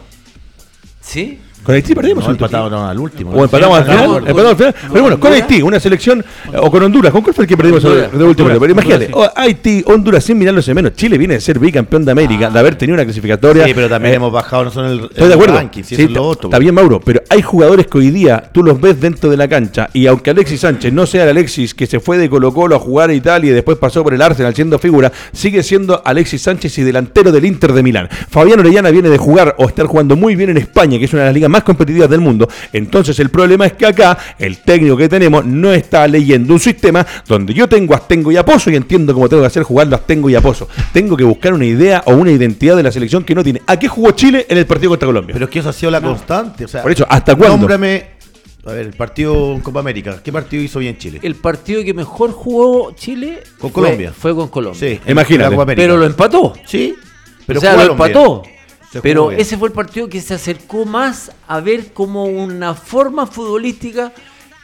¿Sí? Con Haití perdimos No, el empatado no, al último. O empatamos al final, empatamos. al final. ¿Con- Pero bueno, con? Haití, una selección, o con Honduras, ¿con cuál fue el que perdimos de último? Pero imagínate, Honduras, oh, Haití, Honduras, sin mirarlos menos. Chile viene de ser bicampeón de América, de haber tenido una clasificatoria. Sí, pero también Eh, hemos bajado, no son el, Estoy de acuerdo. ranking, Sí. Está bien, Mauro, pero hay jugadores que hoy día tú los ves dentro de la cancha y aunque Alexis Sánchez no sea el Alexis que se fue de Colo Colo a jugar a Italia y después pasó por el Arsenal siendo figura, sigue siendo Alexis Sánchez y delantero del Inter de Milán. Fabián Orellana viene de jugar o estar jugando muy bien en España, que es una de las ligas más competitivas del mundo. Entonces el problema es que acá el técnico que tenemos no está leyendo un sistema donde yo tengo Astengo y Aposo y entiendo cómo tengo que hacer jugando Astengo y Aposo. Tengo que buscar una idea o una identidad de la selección que no tiene. ¿A qué jugó Chile en el partido contra Colombia? Pero es que eso ha sido la constante. O sea, Por eso, ¿hasta cuándo? Nómbrame, a ver, el partido en Copa América. ¿Qué partido hizo bien Chile? El partido que mejor jugó Chile Con fue- Colombia. Fue, con Colombia. Sí, Imagínate. Pero lo empató. Sí, pero o sea, lo bien. Pero ese fue el partido que se acercó más a ver como una forma futbolística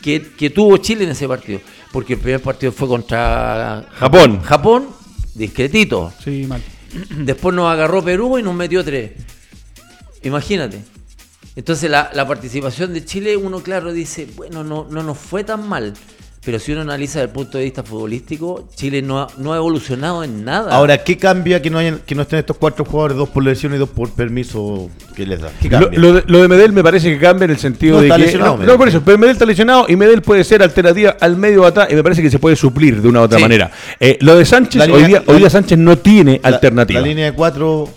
que, que tuvo Chile en ese partido. Porque el primer partido fue contra Japón. Japón, discretito. Sí, mal. Después nos agarró Perú y nos metió tres. Imagínate. Entonces la, la participación de Chile, uno claro dice, bueno, no, no nos fue tan mal. Pero si uno analiza desde el punto de vista futbolístico, Chile no ha, no ha evolucionado en nada. Ahora, ¿qué cambia que no, hayan, que no estén estos cuatro jugadores, dos por lesión y dos por permiso que les da? ¿Qué Lo, de, lo de Medel me parece que cambia en el sentido No, de está que. lesionado, no, por eso, pero Medel está lesionado y Medel puede ser alternativa al medio atrás y me parece que se puede suplir de una u otra Sí. manera. Eh, lo de Sánchez, hoy, día, hoy día Sánchez no tiene La- alternativa. La línea de cuatro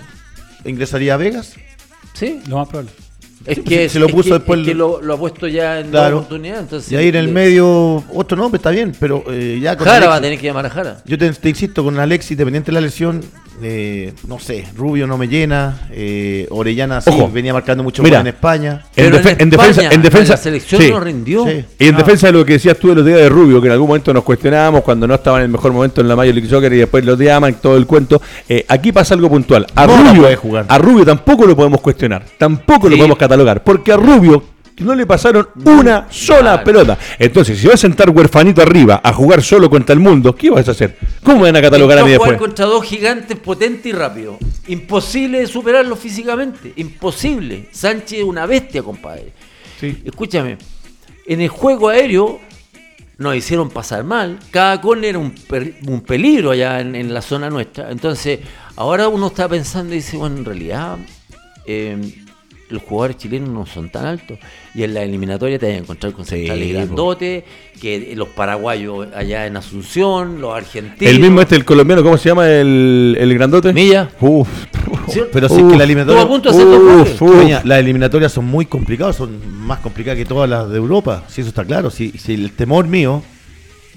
ingresaría a Vegas. ¿Sí? Lo más probable. Es que, se lo es puso que- después es que lo, lo ha puesto ya en Claro. dos oportunidades. Entonces, Y ahí en el medio, otro nombre está bien, pero eh, ya con Jara va a Alexis- tener que llamar a Jara. Yo te, te insisto, con Alexis, independiente de la lesión, eh, no sé, Rubio no me llena, eh, Orellana sí, Ojo. venía marcando mucho Mira. gol en España. En, Pero defe- en España, defensa, en defensa, la selección sí. no rindió. Sí. Y en Ah. defensa de lo que decías tú de los días de Rubio, que en algún momento nos cuestionábamos cuando no estaba en el mejor momento en la Major League Soccer y después lo llaman, todo el cuento. eh, aquí pasa algo puntual. A No Rubio, jugar. a Rubio tampoco lo podemos cuestionar, tampoco lo podemos catalogar, porque a Rubio no le pasaron una sola Claro. pelota. Entonces, si vas a sentar huerfanito arriba a jugar solo contra el mundo, ¿qué vas a hacer? ¿Cómo van a catalogar a mí después? contra dos gigantes potentes y rápido. Imposible de superarlo físicamente. Imposible. Sánchez es una bestia, compadre. Sí. Escúchame. En el juego aéreo nos hicieron pasar mal. Cada córner era un, un peligro allá en, en la zona nuestra. Entonces, ahora uno está pensando y dice, bueno, en realidad eh, los jugadores chilenos no son tan altos. Y en la eliminatoria te vas a encontrar con centrales po. grandotes, que los paraguayos allá en Asunción, los argentinos. El mismo este, el colombiano, ¿cómo se llama el, el grandote? Milla. Uf. ¿Sí? Pero sí Uf. que la Estuvo eliminatoria, a punto de hacer dos Uf, uf. Peña, las eliminatorias son muy complicadas, son más complicadas que todas las de Europa, si eso está claro. Si, si el temor mío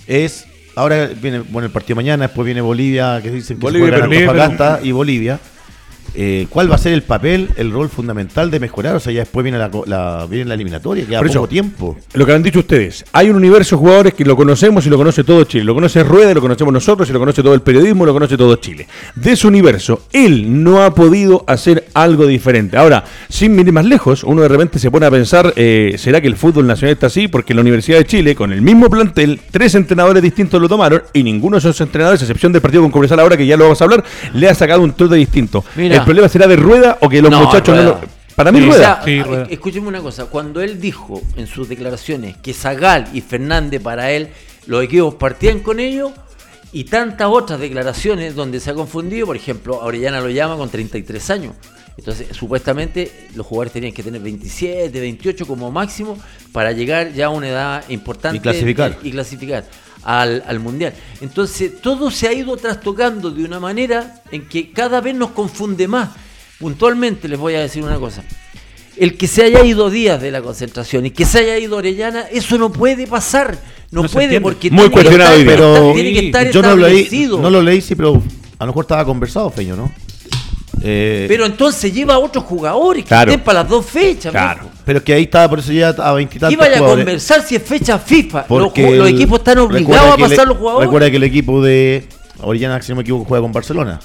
es, ahora viene bueno el partido mañana, después viene Bolivia, que dicen que Bolivia, se. Antofagasta y Bolivia. Eh, ¿Cuál va a ser el papel, el rol fundamental de mejorar? O sea, ya después viene la, co- la, viene la eliminatoria, queda Por eso, poco tiempo. Lo que han dicho ustedes, hay un universo de jugadores que lo conocemos y lo conoce todo Chile. Lo conoce Rueda, lo conocemos nosotros y lo conoce todo el periodismo, lo conoce todo Chile. De ese universo, él no ha podido hacer algo diferente. Ahora, sin ir más lejos, uno de repente se pone a pensar, eh, ¿será que el fútbol nacional está así? Porque en la Universidad de Chile, con el mismo plantel, tres entrenadores distintos lo tomaron y ninguno de esos entrenadores, a excepción del partido con Cobresal ahora, que ya lo vamos a hablar, le ha sacado un trote distinto. Mira. ¿El problema será de Rueda o que los No, muchachos no lo... Para mí Sí, o Rueda. sea, Sí, a- Rueda. escúcheme una cosa, cuando él dijo en sus declaraciones que Zagal y Fernández para él, los equipos partían con ellos, y tantas otras declaraciones donde se ha confundido, por ejemplo, Orellana lo llama con 33 años. Entonces, supuestamente los jugadores tenían que tener 27, 28 como máximo para llegar ya a una edad importante Y clasificar. y clasificar al, al mundial. Entonces, todo se ha ido trastocando de una manera en que cada vez nos confunde más. Puntualmente les voy a decir una cosa. El que se haya ido días de la concentración y que se haya ido Orellana, eso no puede pasar. No, puede porque Muy tiene que estar-. Pero tiene que estar yo no lo leí, establecido. no lo leí, sí, pero a lo mejor estaba conversado, Feño, ¿no? Eh, Pero entonces lleva a otros jugadores que Claro. estén para las dos fechas. Claro. Pero que ahí estaba, por eso ya a veintitantos ¿Qué vaya a jugadores. conversar si es fecha FIFA? Los, Porque los equipos están obligados a que pasar los jugadores. Recuerda que el equipo de Orellana, si no me equivoco, juega con Barcelona.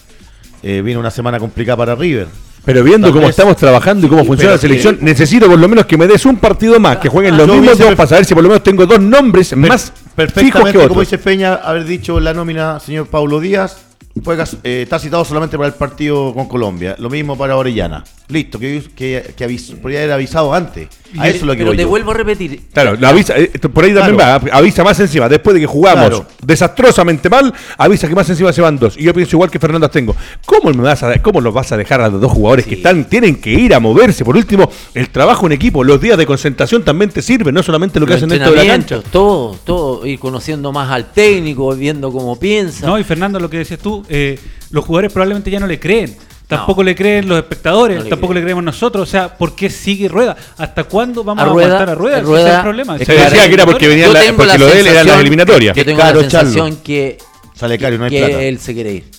Eh, viene una semana complicada para River. Pero viendo Tal cómo vez- estamos trabajando y cómo Sí, funciona la selección, que- necesito por lo menos que me des un partido más, que jueguen los Yo mismos dos para saber si por lo menos tengo dos nombres más fijos Perfectamente, que como otros. dice Feña, haber dicho en la nómina señor Paulo Díaz, juega, eh, está citado solamente para el partido con Colombia. Lo mismo para Orellana. Listo, que, que, que podría haber avisado antes. A eso es lo que Pero voy te yo. vuelvo a repetir. Claro, lo avisa, eh, esto por ahí también Claro. va, avisa más encima. Después de que jugamos Claro. desastrosamente mal, avisa que más encima se van dos. Y yo pienso igual que Fernando Astengo. ¿Cómo, me vas a, cómo los vas a dejar a los dos jugadores que están, tienen que ir a moverse? Por último, el trabajo en equipo, los días de concentración también te sirven, no solamente lo que los hacen dentro de la cancha. entrenamientos, Todo, todo. Ir conociendo más al técnico, viendo cómo piensa. No, y Fernando, lo que decías tú, eh, los jugadores probablemente ya no le creen. Tampoco le creen los espectadores, No le tampoco creen. le creemos nosotros. O sea, ¿por qué sigue Rueda? ¿Hasta cuándo vamos A a, Rueda- aguantar a Rueda? Rueda- es el problema. Se es decía que era porque venía la- porque la lo de él eran las eliminatorias. Yo tengo Caro la sensación que, Sale caro y no hay que plata. él se quiere ir.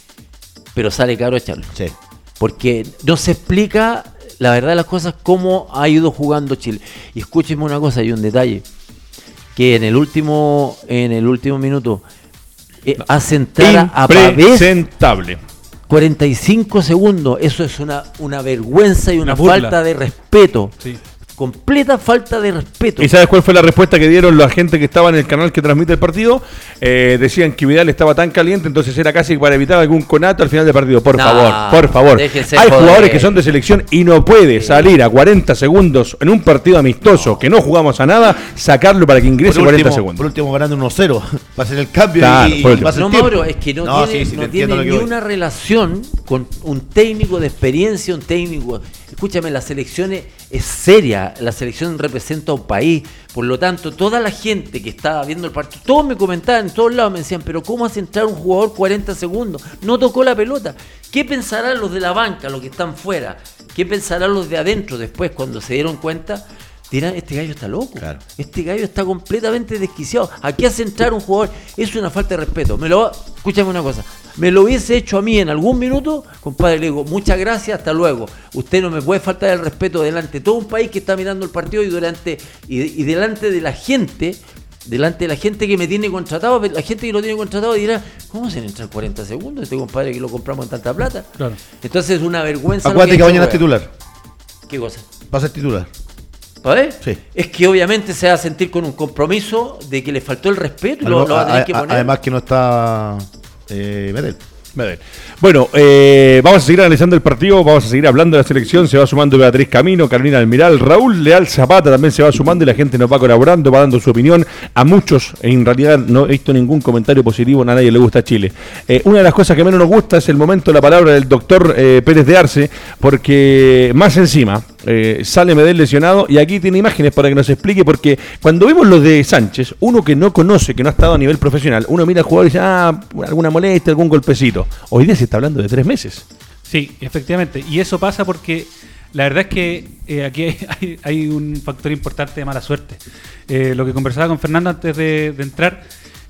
Pero sale caro echarlo. Sí. Porque no se explica la verdad de las cosas cómo ha ido jugando Chile. Y escúcheme una cosa, hay un detalle. Que en el último, en el último minuto eh, hace entrar a Pavés Impresentable. 45 segundos. Eso es una, una vergüenza y una, falta de respeto. Sí. Completa falta de respeto. ¿Y sabes cuál fue la respuesta que dieron la gente que estaba en el canal que transmite el partido? Eh, decían que Vidal estaba tan caliente, entonces era casi para evitar algún conato al final del partido. Por No, favor, por favor. Hay joder. jugadores que son de selección y no puede salir a 40 segundos en un partido amistoso que no jugamos a nada, sacarlo para que ingrese Por 40 último, segundos. por último, ganando 1-0. Va a ser el cambio Claro, y, y último. va a ser No. Mauro, es que no, tiene, sí, sí, no tiene ni una relación con un técnico de experiencia, un técnico. Escúchame, la selección es, es seria, la selección representa a un país. Por lo tanto, toda la gente que estaba viendo el partido, todos me comentaban, en todos lados me decían, pero ¿cómo hace entrar un jugador 40 segundos? No tocó la pelota. ¿Qué pensarán los de la banca, los que están fuera? ¿Qué pensarán los de adentro después cuando se dieron cuenta? Dirán, este gallo está loco. Claro. Este gallo está completamente desquiciado. Aquí hace entrar un jugador. Es una falta de respeto. Me lo, escúchame una cosa. Me lo hubiese hecho a mí en algún minuto, compadre, le digo, muchas gracias, hasta luego. Usted no me puede faltar el respeto delante de todo un país que está mirando el partido y durante y, y delante de la gente, delante de la gente que me tiene contratado, la gente que lo tiene contratado dirá, ¿cómo se le entra 40 segundos este compadre que lo compramos en tanta plata? Claro. Entonces es una vergüenza. Acuérdate que mañana es titular. ¿Qué cosa? Va a ser titular. ¿Sabes? Sí. Es que obviamente se va a sentir con un compromiso de que le faltó el respeto y lo, lo va a tener que poner. Además que no está eh, Medel. Medel. Bueno, eh, vamos a seguir analizando el partido, vamos a seguir hablando de la selección, se va sumando Beatriz Camino, Carolina Almiral, Raúl Leal Zapata también se va sumando y la gente nos va colaborando, va dando su opinión. A muchos, en realidad no he visto ningún comentario positivo, a nadie le gusta Chile. Eh, una de las cosas que menos nos gusta es el momento de la palabra del doctor eh, Pérez de Arce, porque más encima eh, sale Medel lesionado y aquí tiene imágenes para que nos explique, porque cuando vemos lo de Sánchez, uno que no conoce, que no ha estado a nivel profesional, uno mira al jugador y dice, ah, alguna molestia, algún golpecito. Hoy día se está hablando de tres meses. Sí, efectivamente. Y eso pasa porque la verdad es que eh, aquí hay, un factor importante de mala suerte. Eh, lo que conversaba con Fernando antes de entrar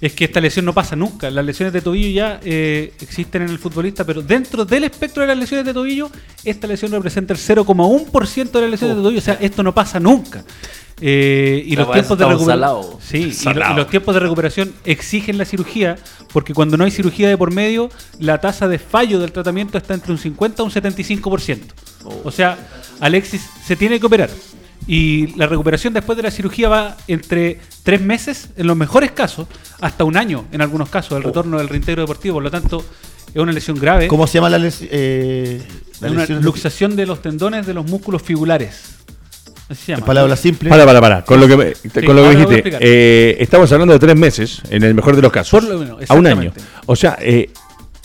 es que esta lesión no pasa nunca. Las lesiones de tobillo ya eh, existen en el futbolista, pero dentro del espectro de las lesiones de tobillo, esta lesión representa el 0,1% de las lesiones de tobillo. O sea, esto no pasa nunca. Eh, y los tiempos de recuperación. Sí, y lo- y los tiempos de recuperación exigen la cirugía, porque cuando no hay cirugía de por medio, la tasa de fallo del tratamiento está entre un 50 a un 75%. O sea, Alexis se tiene que operar. Y la recuperación después de la cirugía va entre tres meses, en los mejores casos, hasta un año, en algunos casos, el retorno del reintegro deportivo. Por lo tanto, es una lesión grave. ¿Cómo se llama la, les- eh, la una lesión? luxación de los tendones de los músculos fibulares. Así se En llama. palabras simples. Para, para, para. Con lo que, me- con lo que dijiste, eh, estamos hablando de tres meses, en el mejor de los casos. Por lo menos, a un año. O sea, eh,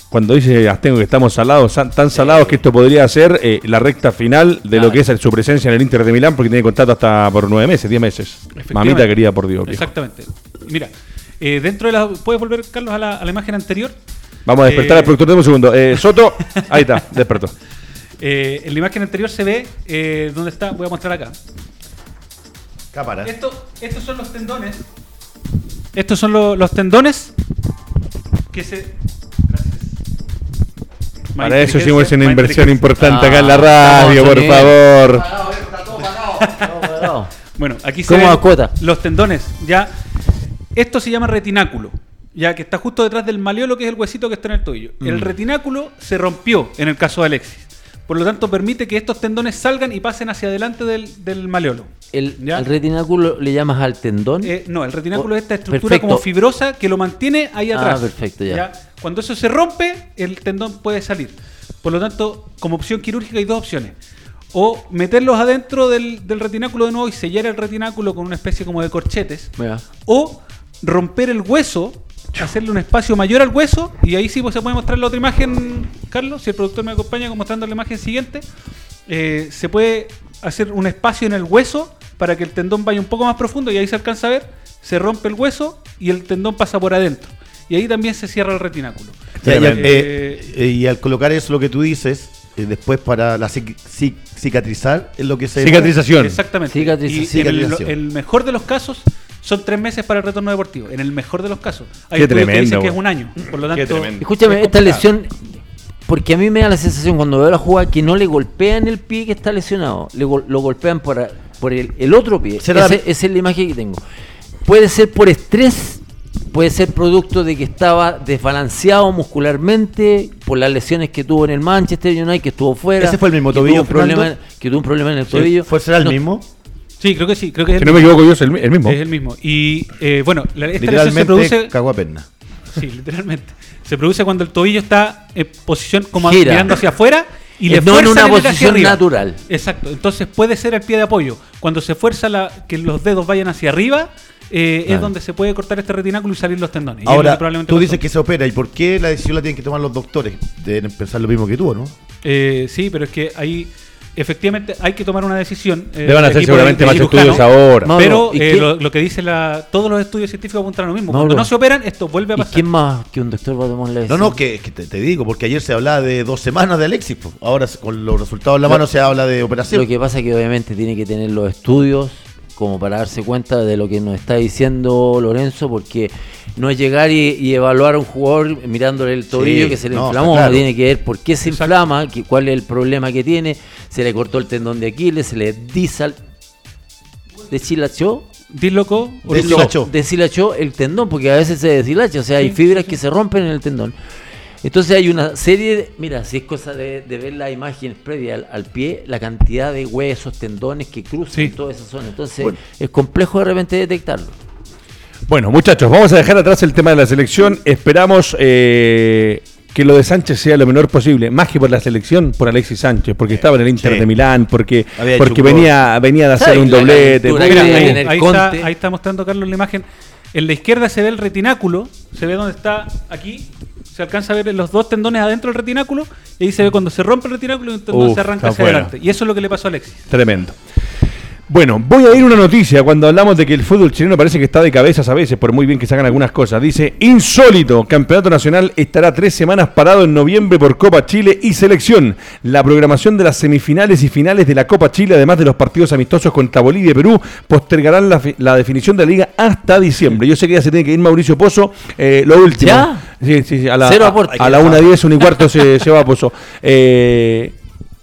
cuando dice Astengo que estamos salados, tan salados que esto podría ser eh, la recta final de lo que es su presencia en el Inter de Milán, porque tiene contrato hasta por nueve meses, diez meses. Mamita querida, por Dios. viejo. Exactamente. Mira, eh, dentro de la. ¿Puedes volver, Carlos, a la, a la imagen anterior? Vamos a despertar Eh, al productor, dame un segundo. Eh, Soto, ahí está, despertó. Eh, en la imagen anterior se ve eh, dónde está. Voy a mostrar acá. Cámara. Esto, estos son los tendones Estos son lo- los tendones que se. Para eso hicimos una inversión importante acá en la Ah, radio, por favor. Bueno, aquí se ¿Cómo ven cuota? los tendones. Ya, esto se llama retináculo, ya que está justo detrás del maleolo, que es el huesito que está en el tobillo. Mm. El retináculo se rompió en el caso de Alexis. Por lo tanto, permite que estos tendones salgan y pasen hacia adelante del, del maleolo. El, ¿Ya? el retináculo le llamas al tendón. Eh, no, el retináculo Oh, es esta estructura perfecto. como fibrosa que lo mantiene ahí Ah, atrás. perfecto, ya. Cuando eso se rompe, el tendón puede salir. Por lo tanto, como opción quirúrgica hay dos opciones. O meterlos adentro del, del retináculo de nuevo y sellar el retináculo con una especie como de corchetes. O romper el hueso, hacerle un espacio mayor al hueso. Y ahí sí pues, se puede mostrar la otra imagen, Carlos, si el productor me acompaña mostrando la imagen siguiente. Eh, se puede hacer un espacio en el hueso para que el tendón vaya un poco más profundo y ahí se alcanza a ver, se rompe el hueso y el tendón pasa por adentro. Y ahí también se cierra el retináculo. Ya, ya, Eh, eh, eh, y al colocar eso, lo que tú dices, eh, después para la cic- cic- cicatrizar, es lo que se. Cicatrización. Exactamente. Cicatriza- y cicatrización. en el, el mejor de los casos son tres meses para el retorno deportivo. En el mejor de los casos. Hay Qué que dicen que es un año. Por lo tanto. Escúchame, es esta lesión, porque a mí me da la sensación cuando veo la jugada que no le golpean el pie que está lesionado, le gol- lo golpean por, por el, el otro pie. Esa es la imagen que tengo. Puede ser por estrés, puede ser producto de que estaba desbalanceado muscularmente por las lesiones que tuvo en el Manchester United, que estuvo fuera. ¿Ese fue el mismo que tobillo, tuvo un problema, que tuvo un problema en el tobillo. ¿Fue será el No, mismo? Sí, creo que sí. Creo que es Si el, no me equivoco yo, es el, el mismo. es el mismo. Y eh, bueno, la, esta lesión se produce. cagó a perna. Sí, literalmente. Se produce cuando el tobillo está en posición como Gira. mirando hacia afuera y le no en fuerza una el hacia posición arriba. natural. Exacto. Entonces puede ser el pie de apoyo. Cuando se fuerza la, que los dedos vayan hacia arriba, eh, es donde se puede cortar este retináculo y salir los tendones. Ahora, probablemente tú pasó. dices que se opera. ¿Y por qué la decisión la tienen que tomar los doctores? Deben pensar lo mismo que tú, ¿no? Eh, sí, pero es que ahí efectivamente hay que tomar una decisión. eh, Le van a el hacer seguramente de más estudios ahora. Mauro, Pero ¿y eh, lo, lo que dice la, todos los estudios científicos apuntan a lo mismo. Mauro. Cuando no se operan, esto vuelve a ¿Y pasar. quién más que un doctor va a tomar la No, decisión? no, que, que te, te digo, porque ayer se hablaba de dos semanas de Alexis. pues. Ahora con los resultados en la mano se habla de operación. Lo que pasa es que obviamente tiene que tener los estudios como para darse cuenta de lo que nos está diciendo Lorenzo, porque no es llegar y, y evaluar a un jugador mirándole el tobillo Sí, que se le no, inflamó, claro. tiene que ver por qué se Exacto. inflama, que- cuál es el problema que tiene, se le cortó el tendón de Aquiles, se le disal... deshilachó, Disloco o Deshilachó. deshilachó el tendón, porque a veces se deshilacha, o sea, hay fibras sí, que se rompen en el tendón. Entonces hay una serie, de, mira, si es cosa de, de ver las imágenes previas al, al pie, la cantidad de huesos, tendones que cruzan toda esa zona. Entonces Bueno. es complejo de repente detectarlo. Bueno, muchachos, vamos a dejar atrás el tema de la selección. Esperamos eh, que lo de Sánchez sea lo menor posible. Más que por la selección, por Alexis Sánchez, porque estaba en el Inter Sí. de Milán, porque, Había porque venía, venía de hacer un doblete. Mira, ahí, está, ahí está mostrando Carlos la imagen. En la izquierda se ve el retináculo, se ve donde está aquí, se alcanza a ver los dos tendones adentro del retináculo, y ahí se ve cuando se rompe el retináculo y Uf, se arranca hacia adelante. Y eso es lo que le pasó a Alexis. Tremendo. Bueno, voy a ir una noticia cuando hablamos de que el fútbol chileno parece que está de cabezas a veces, por muy bien que se hagan algunas cosas. Dice, insólito, Campeonato Nacional estará tres semanas parado en noviembre por Copa Chile y Selección. La programación de las semifinales y finales de la Copa Chile, además de los partidos amistosos contra Bolivia y Perú, postergarán la, la definición de la liga hasta diciembre. Yo sé que ya se tiene que ir Mauricio Pozo. eh, lo último. ¿Ya? Sí, sí, sí, a la, Cero a- a la 1.10, 1 y cuarto se, se va Pozo. Eh,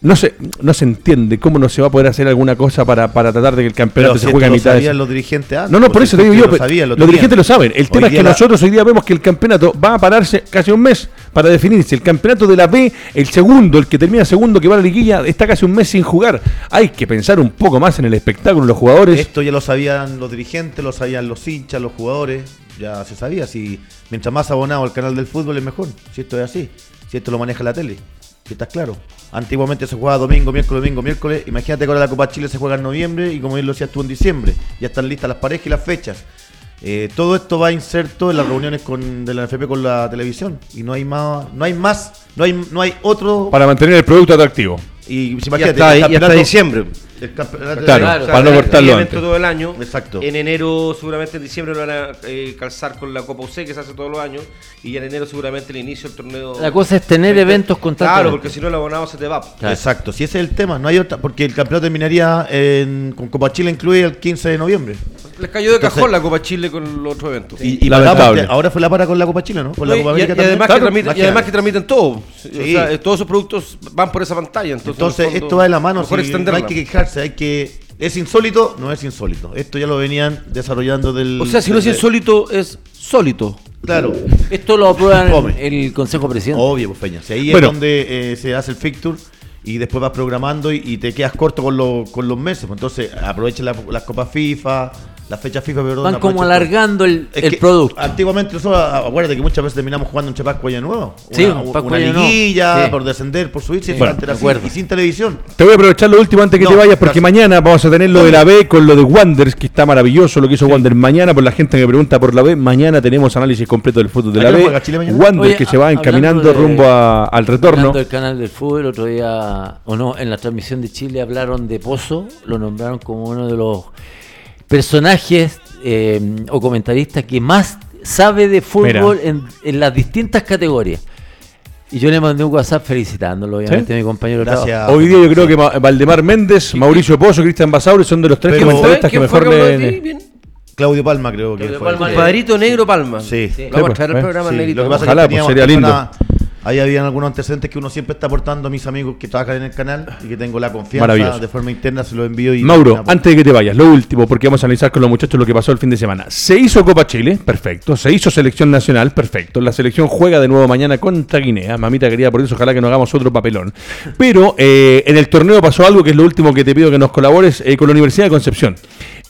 no se, no se entiende cómo no se va a poder hacer alguna cosa para, para tratar de que el campeonato Pero se si juegue a lo mitad sabían los dirigentes antes, No, no, por porque eso te digo yo. lo lo los dirigentes lo saben. El Hoy tema es que la- nosotros hoy día vemos que el campeonato va a pararse casi un mes para definirse. El campeonato de la B, el segundo, el que termina segundo, que va a la liguilla, está casi un mes sin jugar. Hay que pensar un poco más en el espectáculo, los jugadores. Esto ya lo sabían los dirigentes, lo sabían los hinchas, los jugadores. Ya se sabía. Si mientras más abonado al canal del fútbol es mejor. Si esto es así. Si esto lo maneja la tele. Si estás claro. Antiguamente se jugaba domingo, miércoles, domingo, miércoles. Imagínate que ahora la Copa Chile se juega en noviembre y como bien lo decías tú en diciembre. Ya están listas las parejas y las fechas. Eh, todo esto va inserto en las reuniones con, de la NFP con la televisión. Y no hay más, no hay más, no hay, no hay otro. Para mantener el producto atractivo. Y si Ya imagínate, está, el ya está campeonato- diciembre. el campeonato- Claro, Claro, para no cortarlo antes. todo el año. Exacto. En enero, seguramente en diciembre lo van a eh, calzar con la Copa UC, que se hace todos los años. Y en enero, seguramente, el inicio del torneo. La cosa es tener eventos constantemente. Claro, porque si no, el abonado se te va. Claro. Exacto, si ese es el tema, no hay otra, porque el campeonato terminaría en- con Copa Chile incluida el 15 de noviembre. Les cayó de Entonces- cajón la Copa Chile con los otros eventos. Y, y Lamentable. ahora fue la para con la Copa Chile, ¿no? Con la Copa y- América y también. además que Claro, transmiten, y imagínate. además que transmiten todo. O sea, eh, todos esos productos van por esa pantalla. Entonces, Entonces, en el fondo, esto va de la mano, mejor si no extenderla. hay que quejarse, hay que... ¿Es insólito? No es insólito. Esto ya lo venían desarrollando del... O sea, si no es insólito, es sólito. Claro, Esto lo aprueban Fome. el Consejo Presidente. obvio, pues Peña. Si ahí Bueno. es donde eh, se hace el fixture y después vas programando y, y te quedas corto con, los con los meses. Pues entonces, aprovecha la- las copas FIFA, las fechas FIFA, perdón. Van como alargando el, el que producto. Antiguamente, nosotros, acuérdate que muchas veces terminamos jugando un Chapasco Año Nuevo. Sí, una, un Pascua una Nuevo. liguilla Sí. por descender, por subirse, Sí, así, acuerdo. y sin televisión. Te voy a aprovechar lo último antes que No, te vayas, porque gracias. mañana vamos a tener lo de la B con lo de Wanders, que está maravilloso lo que hizo Wander. Mañana, por la gente que me pregunta por la B, mañana tenemos análisis completo del fútbol de ¿A la B. juega Chile mañana? Wander Oye, que se va encaminando de- rumbo a- al retorno. Del canal del fútbol, el otro día, o no, en la transmisión de Chile hablaron de Pozo, lo nombraron como uno de los personajes eh, o comentaristas que más sabe de fútbol en, en las distintas categorías. Y yo le mandé un WhatsApp felicitándolo, obviamente, ¿Sí? a mi compañero Gracias. trabajo. Hoy día yo creo que Ma- Valdemar Méndez, Mauricio Pozo, Cristian Basauri son de los tres Pero- comentaristas que ¿Quién fue mejor le... Bien. Claudio Palma creo que Claudio fue. Palma Padrito Negro Palma. Sí. Sí. Vamos pues, a traer el eh, programa Sí, Negrito. Lo que pasa Ojalá, que pues, sería lindo. una- ahí habían algunos antecedentes que uno siempre está aportando a mis amigos que trabajan en el canal y que tengo la confianza de forma interna, se lo envío y Mauro, antes de que te vayas, lo último, porque vamos a analizar con los muchachos lo que pasó el fin de semana. Se hizo Copa Chile, perfecto. Se hizo Selección Nacional, perfecto. La selección juega de nuevo mañana contra Guinea. Mamita querida, por eso ojalá que no hagamos otro papelón. Pero eh, en el torneo pasó algo que es lo último que te pido que nos colabores eh, con la Universidad de Concepción.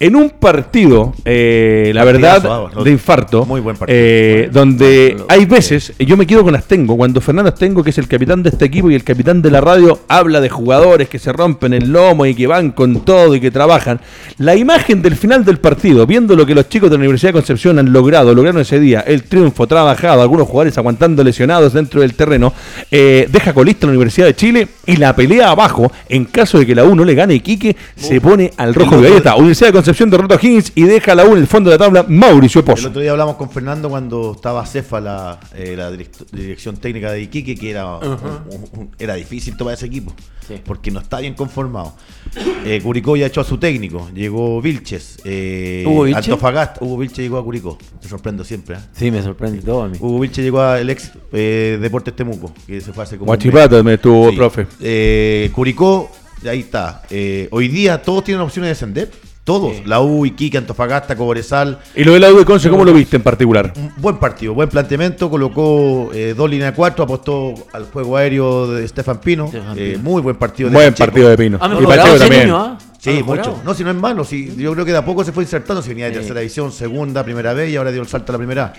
En un partido, eh, la verdad, de infarto, muy buen partido. eh, donde hay veces, yo me quedo con Astengo, cuando Fernando Astengo, que es el capitán de este equipo y el capitán de la radio, habla de jugadores que se rompen el lomo y que van con todo y que trabajan. La imagen del final del partido, viendo lo que los chicos de la Universidad de Concepción han logrado, lograron ese día, el triunfo, trabajado, algunos jugadores aguantando lesionados dentro del terreno, eh, deja colista a la Universidad de Chile y la pelea abajo, en caso de que la U no le gane Iquique, se pone al rojo violeta. Universidad de Concepción derrota a Higgins y deja a la U en el fondo de la tabla Mauricio El Pozo. otro día hablamos con Fernando cuando estaba Cefa, la, eh, la dirección técnica de Iquique, que era, un- un- era difícil tomar ese equipo, Sí. porque no está bien conformado. Eh, Curicó ya echó a su técnico, llegó Vilches, eh, ¿Hugo Vilches? Antofagasta, Hugo Vilches llegó a Curicó, te sorprendo siempre. ¿eh? Sí, me sorprende todo a mí. Hugo Vilches llegó al ex eh, Deportes Temuco, que se fue hace como. Guachipato me estuvo, Sí. profe. Eh, Curicó, ahí está. Eh, hoy día todos tienen opciones de descender. Todos. La U, Iquique, Antofagasta, Cobresal. Y lo de la U de Conce, ¿cómo lo viste en particular? Un buen partido, buen planteamiento. Colocó eh, dos líneas de cuatro, apostó al juego aéreo de Stefan Pino. Stefan Eh, Pino. muy buen partido. de Buen Pacheco. partido de Pino. Ha Y Pacheco también. niño, ¿ah? Sí, mejorado. mucho. No, si no es malo. Si, yo creo que de a poco se fue insertando. Si venía de Sí. tercera división, segunda, primera vez y ahora dio el salto a la primera.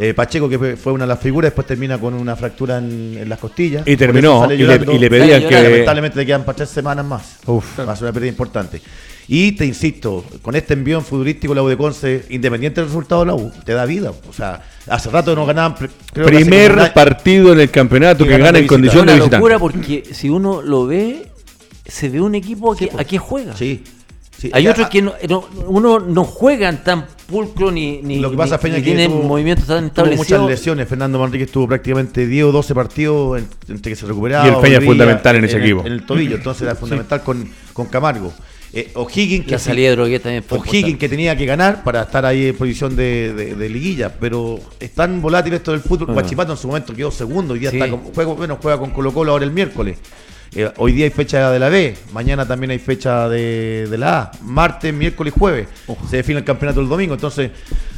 Eh, Pacheco, que fue, una de las figuras, después termina con una fractura en, en las costillas. Y terminó, y le- y le pedían que- Lamentablemente le quedan para tres semanas más. Uf. Va a ser una pérdida importante. Y te insisto, con este envión futbolístico, la U de Conce, independiente del resultado de la U, te da vida. O sea, hace rato no ganaban. creo que Primer año- partido en el campeonato que ganan gana en. Es condición de una visitante. locura porque si uno lo ve, se ve un equipo a que, a que juega. Sí. sí. Hay Ya, otros que no, no- uno no juegan tan pulcro ni, ni, Lo que pasa, ni- Peña, ni que tienen tuvo- movimientos tan Tuvo muchas establecidos. lesiones. Fernando Manrique estuvo prácticamente 10 o 12 partidos en- entre que se recuperaba. Y el Peña es fundamental en ese el- equipo. En el tobillo, entonces era fundamental con, con Camargo. Eh, O'Higgins, que La salida de Droguet también fue O'Higgins que tenía que ganar para estar ahí en posición de, de- de liguilla, pero es tan volátil esto del fútbol. Ah. Guachipato en su momento quedó segundo y ya Sí. está con, juega, bueno, juega con Colo Colo ahora el miércoles. Eh, hoy día hay fecha de la B, mañana también hay fecha de, de la A, martes, miércoles y jueves. Se define el campeonato el domingo, entonces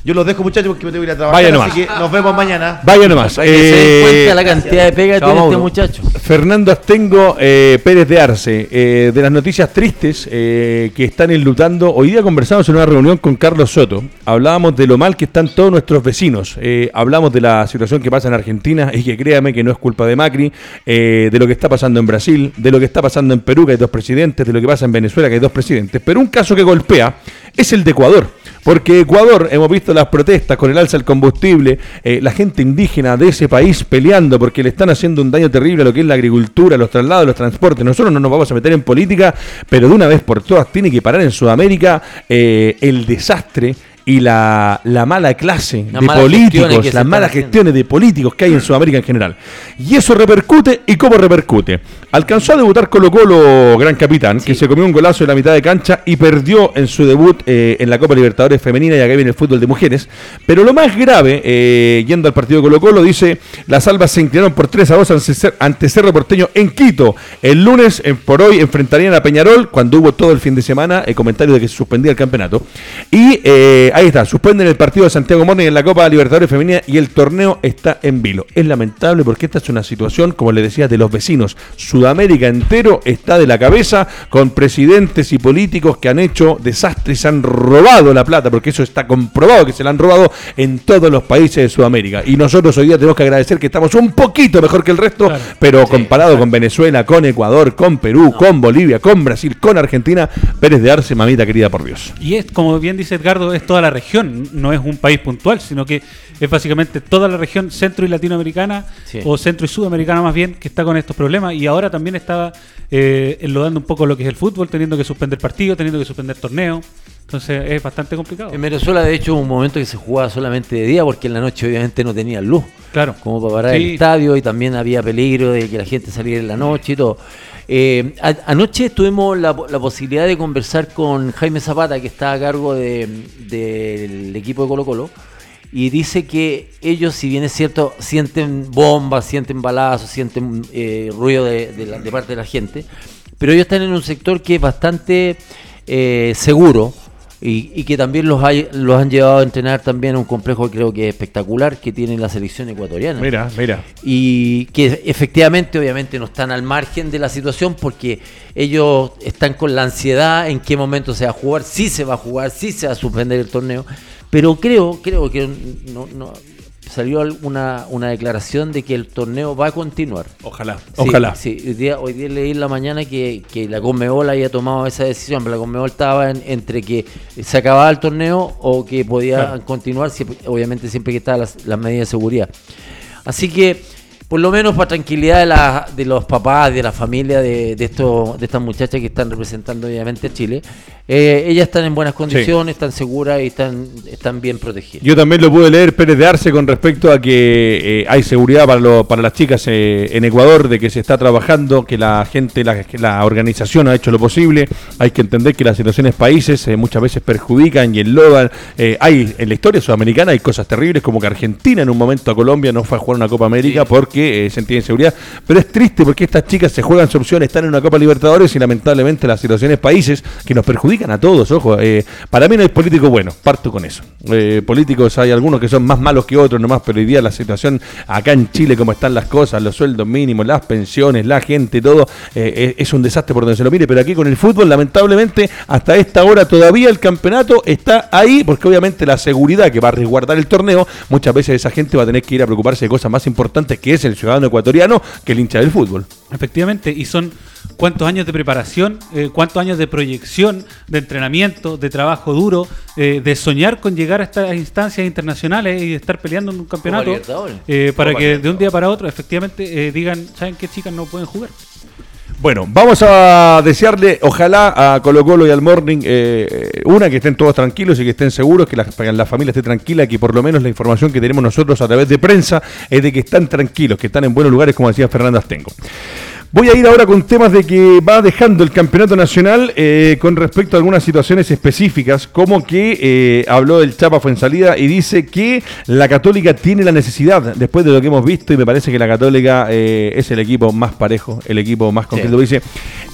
yo los dejo muchachos porque me tengo que ir a trabajar, Vaya así nomás. que nos vemos mañana. Vaya nomás. Para que se den eh, cuenta la cantidad de pega que tiene este muchacho. Fernando Astengo eh, Pérez de Arce, eh, de las noticias tristes eh, que están enlutando. Hoy día conversamos en una reunión con Carlos Soto. Hablábamos de lo mal que están todos nuestros vecinos. Eh, hablamos de la situación que pasa en Argentina y que créame que no es culpa de Macri, eh, de lo que está pasando en Brasil, de lo que está pasando en Perú, que hay dos presidentes, de lo que pasa en Venezuela, que hay dos presidentes. Pero un caso que golpea es el de Ecuador. Porque Ecuador, hemos visto las protestas con el alza del combustible, eh, la gente indígena de ese país peleando porque le están haciendo un daño terrible a lo que es la agricultura, los traslados, los transportes. Nosotros no nos vamos a meter en política, pero de una vez por todas tiene que parar en Sudamérica eh, el desastre y la, la mala clase Las de políticos, las malas haciendo. gestiones de políticos que hay en Sudamérica en general. Y eso repercute, ¿y cómo repercute? Alcanzó a debutar Colo Colo, gran capitán, que se comió un golazo en la mitad de cancha y perdió en su debut eh, en la Copa Libertadores Femenina y acá viene el fútbol de mujeres. Pero lo más grave, eh, yendo al partido de Colo Colo, dice, las albas se inclinaron por 3 a 2 ante Cer- ante Cerro Porteño en Quito. El lunes, eh, por hoy, enfrentarían a Peñarol, cuando hubo todo el fin de semana el comentario de que se suspendía el campeonato. Y eh, ahí está, suspenden el partido de Santiago Morning en la Copa Libertadores Femenina y el torneo está en vilo. Es lamentable porque esta es una situación, como le decía, de los vecinos. Sudamérica entero está de la cabeza con presidentes y políticos que han hecho desastres y se han robado la plata, porque eso está comprobado que se la han robado en todos los países de Sudamérica. Y nosotros hoy día tenemos que agradecer que estamos un poquito mejor que el resto, Claro. pero comparado con Venezuela, con Ecuador, con Perú, con Bolivia, con Brasil, con Argentina, Pérez de Arce, mamita querida por Dios. Y es, como bien dice Edgardo, es toda la región, no es un país puntual, sino que es básicamente toda la región centro y latinoamericana, Sí. o centro y sudamericana más bien, que está con estos problemas. Y ahora también está eh, enlodando un poco lo que es el fútbol, teniendo que suspender partidos, teniendo que suspender torneos. Entonces es bastante complicado. En Venezuela, de hecho, hubo un momento que se jugaba solamente de día porque en la noche obviamente no tenían luz. Claro. Como para parar Sí. el estadio y también había peligro de que la gente saliera en la noche y todo. Eh, anoche tuvimos la, la posibilidad de conversar con Jaime Zapata, que está a cargo de- del equipo de Colo Colo, y dice que ellos, si bien es cierto, sienten bombas, sienten balazos, sienten eh, ruido de, de la- de parte de la gente, pero ellos están en un sector que es bastante eh, seguro y, y que también los, hay- los han llevado a entrenar también a un complejo que creo que es espectacular que tiene la selección ecuatoriana Mira, mira. y que efectivamente obviamente no están al margen de la situación porque ellos están con la ansiedad en qué momento se va a jugar, si se va a jugar, si se va a suspender el torneo, pero creo, creo que no, no- salió una, una declaración de que el torneo va a continuar. Ojalá, Sí, ojalá. Sí, hoy día, hoy día leí en la mañana que, que la Conmebol había tomado esa decisión, pero la Conmebol estaba en- entre que se acababa el torneo o que podía continuar, siempre- obviamente siempre que estaban las, las medidas de seguridad. Así que, por lo menos para tranquilidad de, la- de los papás, de la familia de, de, estos, de estas muchachas que están representando obviamente a Chile, eh, ellas están en buenas condiciones, están seguras y están, están bien protegidas. Yo también lo pude leer Pérez de Arce con respecto a que eh, hay seguridad para, lo- para las chicas eh, en Ecuador, de que se está trabajando, que la gente, la, la organización ha hecho lo posible. Hay que entender que las situaciones países eh, muchas veces perjudican y enlodan. Eh, hay en la historia sudamericana hay cosas terribles como que Argentina en un momento a Colombia no fue a jugar una Copa América porque eh, sentía inseguridad. Pero es triste porque estas chicas se juegan su opción, están en una Copa Libertadores y lamentablemente las situaciones países que nos perjudican a todos. Ojo, eh, para mí no hay político bueno, parto con eso. Eh, políticos hay algunos que son más malos que otros nomás, pero hoy día la situación acá en Chile, como están las cosas, los sueldos mínimos, las pensiones, la gente, todo, eh, es un desastre por donde se lo mire. Pero aquí con el fútbol, lamentablemente, hasta esta hora todavía el campeonato está ahí, porque obviamente la seguridad que va a resguardar el torneo, muchas veces esa gente va a tener que ir a preocuparse de cosas más importantes que es el ciudadano ecuatoriano que el hincha del fútbol. Efectivamente, y son cuántos años de preparación, eh, cuántos años de proyección, de entrenamiento, de trabajo duro, eh, de soñar con llegar a estas instancias internacionales y de estar peleando en un campeonato eh, para que de un día para otro efectivamente eh, digan, ¿saben qué chicas no pueden jugar? Bueno, vamos a desearle, ojalá, a Colo Colo y al Morning, eh, una, que estén todos tranquilos y que estén seguros, que la, familia esté tranquila, que por lo menos la información que tenemos nosotros a través de prensa es de que están tranquilos, que están en buenos lugares, como decía Fernando Astengo. Voy a ir ahora con temas de que va dejando el campeonato nacional eh, con respecto a algunas situaciones específicas, como que eh, habló el Chapa Fuensalida y dice que la Católica tiene la necesidad, después de lo que hemos visto, y me parece que la Católica eh, es el equipo más parejo, el equipo más concreto, dice,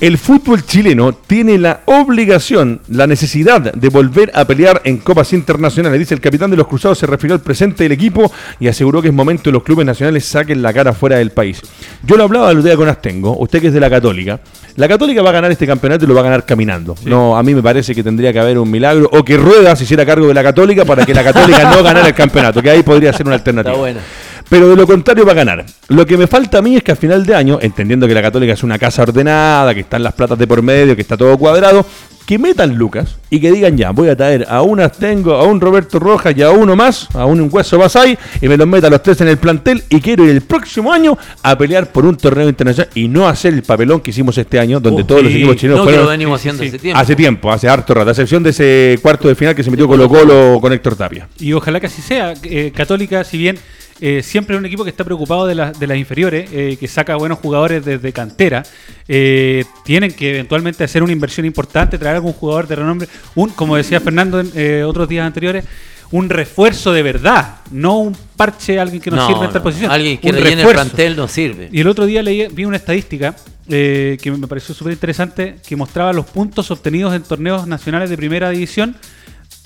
el fútbol chileno tiene la obligación, la necesidad de volver a pelear en copas internacionales, dice el capitán de los Cruzados, se refirió al presente del equipo y aseguró que es momento de los clubes nacionales saquen la cara fuera del país. Yo lo hablaba el día con Astengo, usted que es de la Católica. La Católica va a ganar este campeonato y lo va a ganar caminando. No, a mí me parece que tendría que haber un milagro o que Rueda se hiciera cargo de la Católica para que la Católica no ganara el campeonato, que ahí podría ser una alternativa. Está buena. Pero de lo contrario va a ganar. Lo que me falta a mí es que a final de año, entendiendo que la Católica es una casa ordenada, que están las platas de por medio, que está todo cuadrado, que metan lucas y que digan ya, voy a traer a un Astengo, a un Roberto Rojas y a uno más, a un Hueso Basay, y me los meta a los tres en el plantel y quiero ir el próximo año a pelear por un torneo internacional y no hacer el papelón que hicimos este año, donde todos los equipos chilenos No, que fueron... lo venimos haciendo sí. hace tiempo. Hace tiempo, hace harto rato, a excepción de ese cuarto de final que se metió Colo Colo con Héctor Tapia. Y ojalá que así sea. Eh, Católica, si bien eh, siempre es un equipo que está preocupado de, la- de las inferiores, eh, que saca buenos jugadores desde cantera, eh, tienen que eventualmente hacer una inversión importante, traer algún jugador de renombre, un, como decía Fernando en eh, otros días anteriores, un refuerzo de verdad, no un parche, alguien que nos No, sirva en esta no, posición. Alguien que rellene el plantel no sirve. Y el otro día leí, vi una estadística eh, que me pareció súper interesante, que mostraba los puntos obtenidos en torneos nacionales de primera división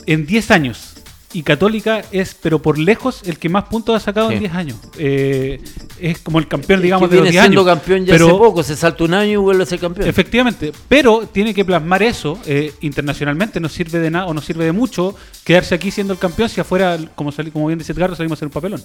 en 10 años. Y Católica es, pero por lejos, el que más puntos ha sacado Sí. en 10 años. Eh, es como el campeón, Es digamos, que de los viene 10 siendo años. campeón ya pero, hace poco, se salta un año y vuelve a ser campeón. Efectivamente, pero tiene que plasmar eso eh, internacionalmente, no sirve de nada o no sirve de mucho quedarse aquí siendo el campeón si afuera, como, sali- como bien dice Edgardo, salimos a hacer un papelón.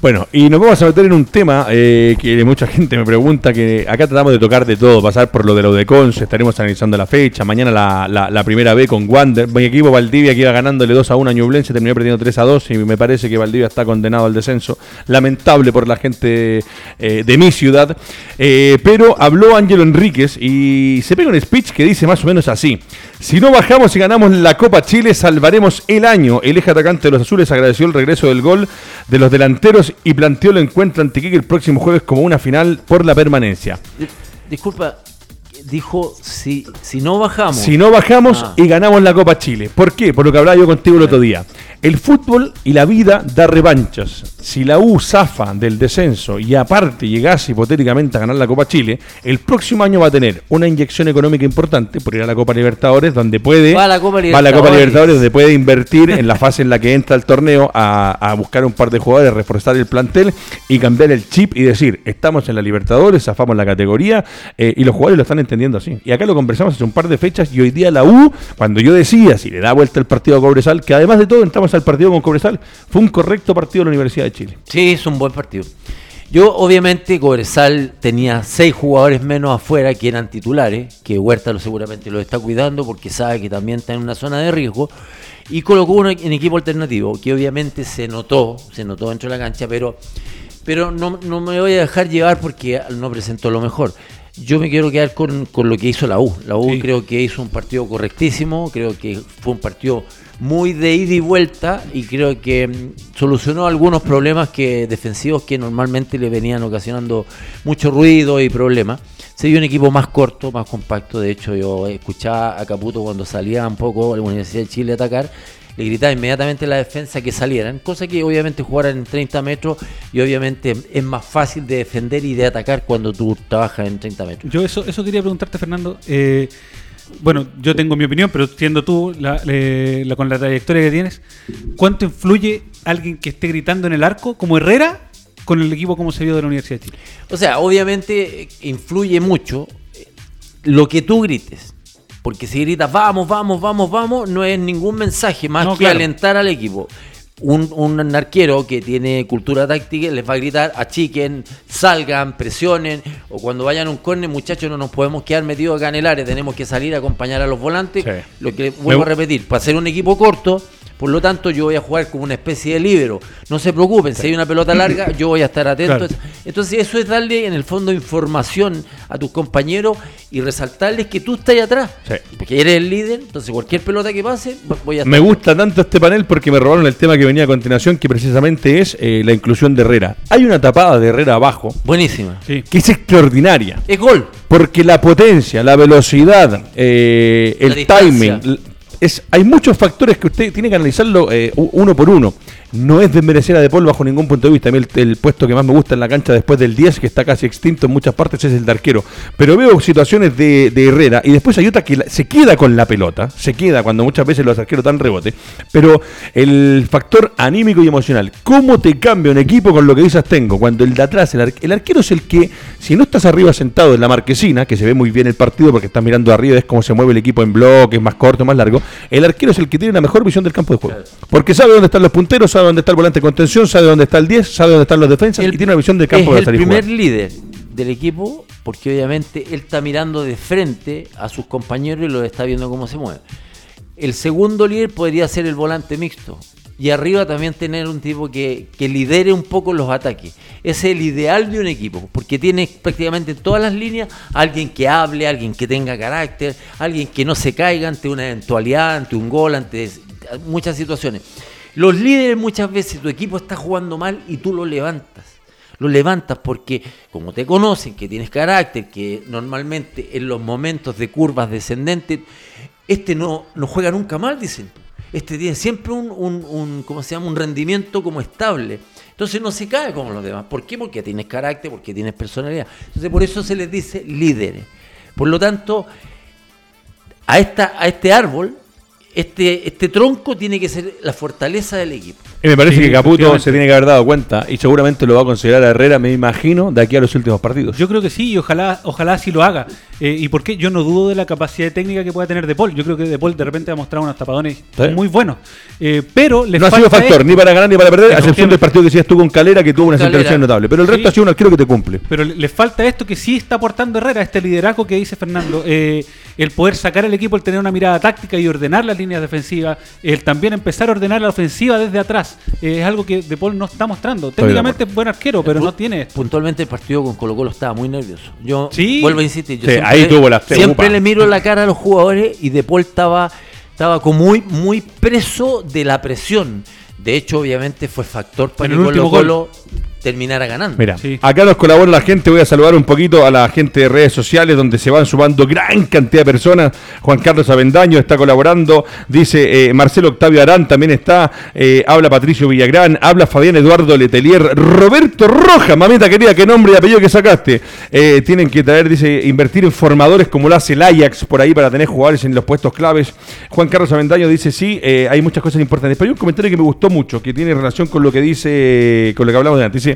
Bueno, y nos vamos a meter en un tema eh, que mucha gente me pregunta, que acá tratamos de tocar de todo, pasar por lo de lo de Conce, estaremos analizando la fecha, mañana la, la- la primera B con Wander, mi equipo Valdivia que iba ganándole 2 a 1 a Ñublense, terminó perdiendo 3 a 2 y me parece que Valdivia está condenado al descenso, lamentable por la gente eh, de mi ciudad, Eh, pero habló Ángelo Enríquez y se pega un speech que dice más o menos así, si no bajamos y ganamos la Copa Chile, salvaremos el año. El eje atacante de los azules agradeció el regreso del gol de los delanteros y planteó el encuentro ante Quique el próximo jueves como una final por la permanencia. Di- Disculpa, dijo si, si no bajamos. Si no bajamos Ah. y ganamos la Copa Chile. ¿Por qué? Por lo que hablaba yo contigo el otro día. El fútbol y la vida da revanchas. Si la U zafa del descenso y aparte llegase hipotéticamente a ganar la Copa Chile, el próximo año va a tener una inyección económica importante por ir a la Copa Libertadores, donde puede Va a la Copa la Libertadores. Copa Libertadores, donde puede invertir en la fase en la que entra el torneo a, a buscar un par de jugadores, reforzar el plantel y cambiar el chip y decir, estamos en la Libertadores, zafamos la categoría eh, y los jugadores lo están entendiendo Y acá lo conversamos hace un par de fechas y hoy día la U, cuando yo decía si le da vuelta el partido a Cobresal, que además de todo entramos al partido con Cobresal, fue un correcto partido de la Universidad de Chile. Sí, es un buen partido. Yo, obviamente, Cobresal tenía seis jugadores menos afuera que eran titulares, que Huerta lo seguramente lo está cuidando porque sabe que también está en una zona de riesgo, y colocó uno en equipo alternativo, que obviamente se notó, se notó dentro de la cancha, pero, pero no, no me voy a dejar llevar porque no presentó lo mejor. Yo me quiero quedar con, con lo que hizo la U. La U Sí. creo que hizo un partido correctísimo, creo que fue un partido muy de ida y vuelta y creo que mm, solucionó algunos problemas que defensivos que normalmente le venían ocasionando mucho ruido y problemas. Se vio un equipo más corto, más compacto. De hecho, yo escuchaba a Caputo cuando salía un poco a la Universidad de Chile a atacar. Le gritaba inmediatamente a la defensa que salieran, cosa que obviamente jugaran en 30 metros y obviamente es más fácil de defender y de atacar cuando tú trabajas en 30 metros. Yo eso, eso quería preguntarte, Fernando. Eh, bueno, yo tengo mi opinión, pero siendo tú la- la- con la trayectoria que tienes, ¿cuánto influye alguien que esté gritando en el arco, como Herrera, con el equipo como se vio de la Universidad de Chile? O sea, obviamente eh, influye mucho eh, lo que tú grites. Porque si gritas vamos, vamos, vamos, vamos, no es ningún mensaje más No, que claro. alentar al equipo. Un, un arquero que tiene cultura táctica les va a gritar achiquen, salgan, presionen, o cuando vayan a un córner, muchachos, no nos podemos quedar metidos acá en el área, tenemos que salir a acompañar a los volantes. Sí. Lo que vuelvo Me- a repetir, para ser un equipo corto, por lo tanto yo voy a jugar como una especie de líbero. No se preocupen, si hay una pelota larga, yo voy a estar atento. Claro. Entonces eso es darle en el fondo información a tus compañeros y resaltarles que tú estás ahí atrás. Sí. Porque eres el líder, entonces cualquier pelota que pase, voy a estar. Me gusta tanto este panel porque me robaron el tema que venía a continuación, que precisamente es eh, la inclusión de Herrera. Hay una tapada de Herrera abajo Buenísima. Sí. que es extraordinaria. Es gol. Porque la potencia, la velocidad, eh, el timing, es, hay muchos factores que usted tiene que analizarlo eh, uno por uno. No es desmerecer a De Paul bajo ningún punto de vista. A mí el, el puesto que más me gusta en la cancha después del 10, que está casi extinto en muchas partes, es el de arquero. Pero veo situaciones de, de Herrera y después hay otra que la- se queda con la pelota, se queda cuando muchas veces los arqueros dan rebote. Pero el factor anímico y emocional, ¿cómo te cambia un equipo con lo que dices tengo? Cuando el de atrás, el, ar- el arquero es el que, si no estás arriba sentado en la marquesina, que se ve muy bien el partido porque estás mirando arriba, es como se mueve el equipo en bloques, más corto, más largo, el arquero es el que tiene la mejor visión del campo de juego. Porque sabe dónde están los punteros, sabe dónde está el volante de contención, sabe dónde está el 10, sabe dónde están los defensas y tiene una visión del campo es de el primer jugar. líder del equipo porque obviamente él está mirando de frente a sus compañeros y los está viendo cómo se mueven. El segundo líder podría ser el volante mixto. Y arriba también tener un tipo que, que lidere un poco los ataques. Es el ideal de un equipo, porque tiene prácticamente en todas las líneas alguien que hable, alguien que tenga carácter, alguien que no se caiga ante una eventualidad, ante un gol, ante muchas situaciones. Los líderes muchas veces tu equipo está jugando mal y tú lo levantas. Lo levantas porque como te conocen, que tienes carácter, que normalmente en los momentos de curvas descendentes, este no, no juega nunca mal, dicen este tiene siempre un, un, ¿cómo se llama? un rendimiento como estable. Entonces no se cae como los demás. ¿Por qué? Porque tienes carácter, porque tienes personalidad. Entonces por eso se les dice líderes. Por lo tanto, a, esta, a este árbol este, este tronco tiene que ser la fortaleza del equipo. Y me parece que Caputo se tiene que haber dado cuenta y seguramente lo va a considerar a Herrera, me imagino, de aquí a los últimos partidos. Yo creo que sí y ojalá, ojalá así lo haga. Eh, ¿Y por qué? Yo no dudo de la capacidad técnica que pueda tener De Paul. Yo creo que De Paul de repente ha mostrado unos tapadones muy buenos. Eh, pero No ha sido factor ni para ganar ni para perder, a excepción del partido que sí estuvo con Calera, que tuvo una intervención notable. Pero el resto ha sido un arquero que te cumple. Pero le falta esto que sí está aportando Herrera, este liderazgo que dice Fernando. Eh, el poder sacar al equipo, el tener una mirada táctica y ordenar las líneas defensivas el también empezar a ordenar la ofensiva desde atrás. es algo que De Paul no está mostrando. Técnicamente es buen arquero, pero no tiene. Puntualmente el partido con Colo Colo estaba muy nervioso. Yo vuelvo a insistir. Yo siempre, ahí tuvo la Siempre le miro la cara a los jugadores y De Paul estaba, estaba como muy, muy preso de la presión. De hecho, obviamente fue factor para que Colo Colo terminara ganando. Mira, acá nos colabora la gente, voy a saludar un poquito a la gente de redes sociales donde se van sumando gran cantidad de personas. Juan Carlos Avendaño está colaborando, dice eh, Marcelo Octavio Arán también está, eh, habla Patricio Villagrán, habla Fabián Eduardo Letelier, Roberto Roja, mamita querida, qué nombre y apellido que sacaste. Eh, tienen que traer, dice, invertir en formadores como lo hace el Ajax por ahí para tener jugadores en los puestos claves. Juan Carlos Avendaño dice, sí, hay muchas cosas importantes. Pero hay un comentario que me gustó mucho, que tiene relación con lo que dice, con lo que hablamos de antes. Dice,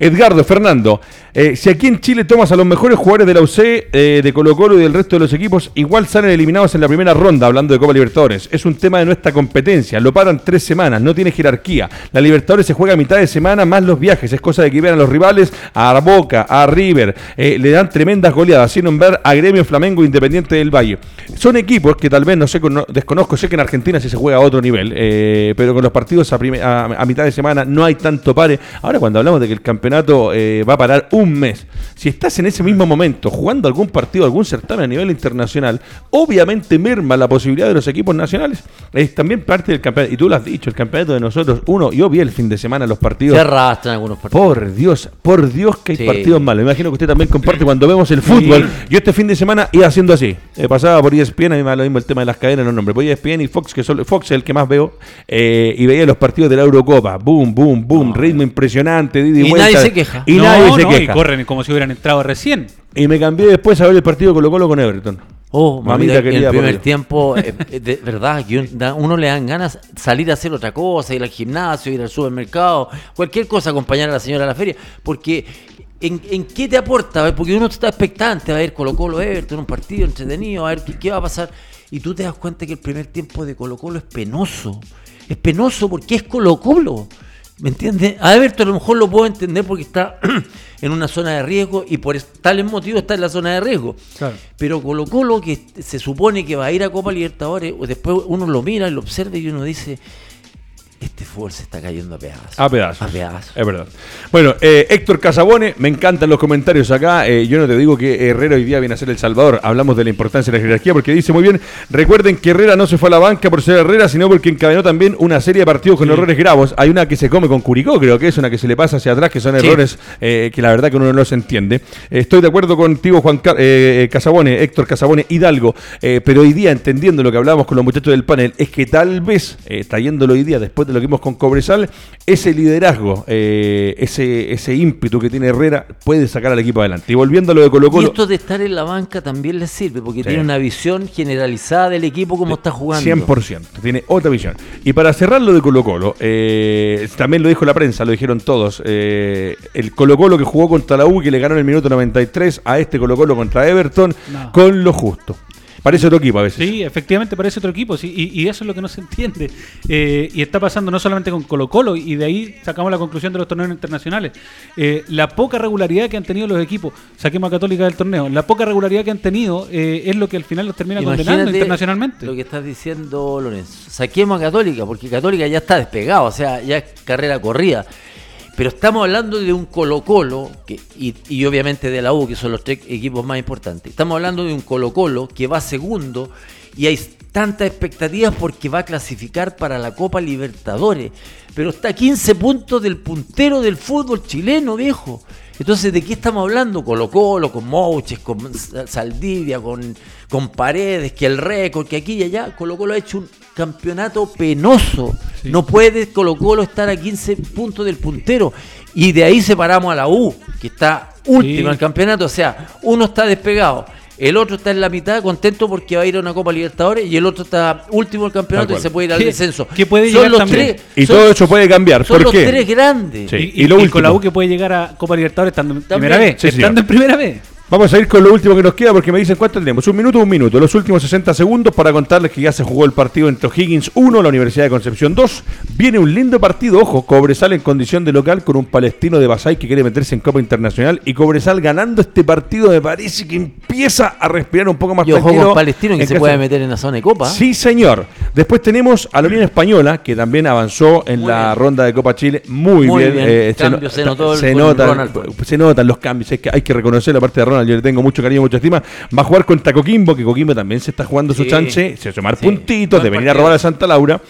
Edgardo, Fernando, eh, si aquí en Chile tomas a los mejores jugadores de la UC, eh, de Colo Colo y del resto de los equipos, igual salen eliminados en la primera ronda, hablando de Copa Libertadores. Es un tema de nuestra competencia. Lo paran tres semanas, no tiene jerarquía. La Libertadores se juega a mitad de semana más los viajes. Es cosa de que vean a los rivales, a Boca, a River. Eh, le dan tremendas goleadas, sin nombrar a Gremio Flamengo Independiente del Valle. Son equipos que tal vez, no sé, desconozco, sé que en Argentina sí se juega a otro nivel, pero con los partidos a, a, mitad de semana no hay tanto pare. Ahora cuando hablamos de que el campeonato va a parar un mes. Si estás en ese mismo momento jugando algún partido, algún certamen a nivel internacional, obviamente merma la posibilidad de los equipos nacionales. Es también parte del campeonato. Y tú lo has dicho, el campeonato de nosotros, uno, yo vi el fin de semana los partidos. Se arrastran algunos partidos. Por Dios, por Dios que hay partidos malos. Me imagino que usted también comparte cuando vemos el fútbol. Yo este fin de semana iba haciendo así. Eh, pasaba por ESPN, a mí me da lo mismo el tema de las cadenas, los nombres. Por ESPN y Fox, que son, Fox es el que más veo, eh, y veía los partidos de la Eurocopa. Boom, boom, boom, ritmo impresionante. y, nadie se queja. Y nadie se queja como si hubieran entrado recién. Y me cambié después a ver el partido Colo Colo con Everton. Oh, mamita, querida. El primer tiempo, eh, eh, de verdad, que uno le dan ganas salir a hacer otra cosa, ir al gimnasio, ir al supermercado, cualquier cosa, acompañar a la señora a la feria, porque ¿en, qué te aporta? Porque uno está expectante a ver Colo Colo Everton, un partido entretenido, a ver qué, qué va a pasar, y tú te das cuenta que el primer tiempo de Colo Colo es penoso, es penoso porque es Colo Colo. ¿Me entiendes? A Everton a lo mejor lo puedo entender porque está en una zona de riesgo y por tales motivos está en la zona de riesgo. Pero Colo Colo, que se supone que va a ir a Copa Libertadores, después uno lo mira, lo observa y uno dice, este fútbol se está cayendo a pedazos. A pedazos. Es verdad. Bueno, eh, Héctor Casabone, me encantan los comentarios acá. Eh, yo no te digo que Herrera hoy día viene a ser El Salvador. Hablamos de la importancia de la jerarquía porque dice muy bien, recuerden que Herrera no se fue a la banca por ser Herrera, sino porque encadenó también una serie de partidos con errores graves. Hay una que se come con Curicó, creo que es una que se le pasa hacia atrás, que son errores eh, que la verdad que uno no los entiende. estoy de acuerdo contigo, Juan Casabone, Héctor Casabone, Hidalgo, pero hoy día, entendiendo lo que hablábamos con los muchachos del panel, es que tal vez, trayéndolo hoy día después de lo que vimos con Cobresal, ese liderazgo, eh, ese, ese ímpetu que tiene Herrera puede sacar al equipo adelante. Y volviendo a lo de Colo Colo... Y esto de estar en la banca también le sirve, porque tiene una visión generalizada del equipo como está jugando. 100%, tiene otra visión. Y para cerrar lo de Colo Colo, eh, también lo dijo la prensa, lo dijeron todos, eh, el Colo Colo que jugó contra la U, que le ganó en el minuto 93, a este Colo Colo contra Everton, con lo justo. Parece otro equipo a veces. Sí, efectivamente parece otro equipo, sí, y, y eso es lo que no se entiende. Eh, y está pasando no solamente con Colo Colo, y de ahí sacamos la conclusión de los torneos internacionales. Eh, la poca regularidad que han tenido los equipos, saquemos a Católica del torneo, la poca regularidad que han tenido eh, es lo que al final los termina condenando Imagínate internacionalmente. Lo que estás diciendo, Lorenzo. Saquemos a Católica, porque Católica ya está despegado, o sea, ya es carrera corrida. Pero estamos hablando de un Colo-Colo, que- y, y obviamente de la U, que son los tres equipos más importantes. Estamos hablando de un Colo-Colo que va segundo y hay tantas expectativas porque va a clasificar para la Copa Libertadores. Pero está a 15 puntos del puntero del fútbol chileno, viejo. Entonces, ¿de qué estamos hablando? Colo Colo, con Mouches, con Sa- Saldivia, con, con Paredes, que el récord, que aquí y allá. Colo Colo ha hecho un campeonato penoso. No puede Colo Colo estar a 15 puntos del puntero. Y de ahí separamos a la U, que está última Sí. en el campeonato. O sea, uno está despegado. El otro está en la mitad, contento porque va a ir a una Copa Libertadores, y el otro está último del campeonato Tal y se puede ir al descenso. que puede son llegar los también. tres. Y son- todo eso puede cambiar. son ¿Por los qué? tres grandes. Sí. Y, Y lo y último. con la U que puede llegar a Copa Libertadores estando en primera vez. Sí, señor. estando en primera vez. Vamos a ir con lo último que nos queda porque me dicen cuánto tenemos. Un minuto, un minuto. Los últimos 60 segundos para contarles que ya se jugó el partido entre Higgins 1, la Universidad de Concepción 2. Viene un lindo partido, ojo. Cobresal en condición de local con un palestino de Basay que quiere meterse en Copa Internacional. Y Cobresal ganando este partido me parece que empieza a respirar un poco más Y ojo con Palestino que en se puede meter en la zona de Copa. Sí, señor. Después tenemos a la Unión Española, que también avanzó en Muy la bien. ronda de Copa Chile. Muy, Muy bien. bien. Eh, Cambio, se notó el- se notan, se notan los cambios. Es que hay que reconocer la parte de Ronald. Yo le tengo mucho cariño, mucha estima. Va a jugar contra Coquimbo, que Coquimbo también se está jugando su chance. Se sumar Sí. puntitos, de venir a robar a Santa Laura.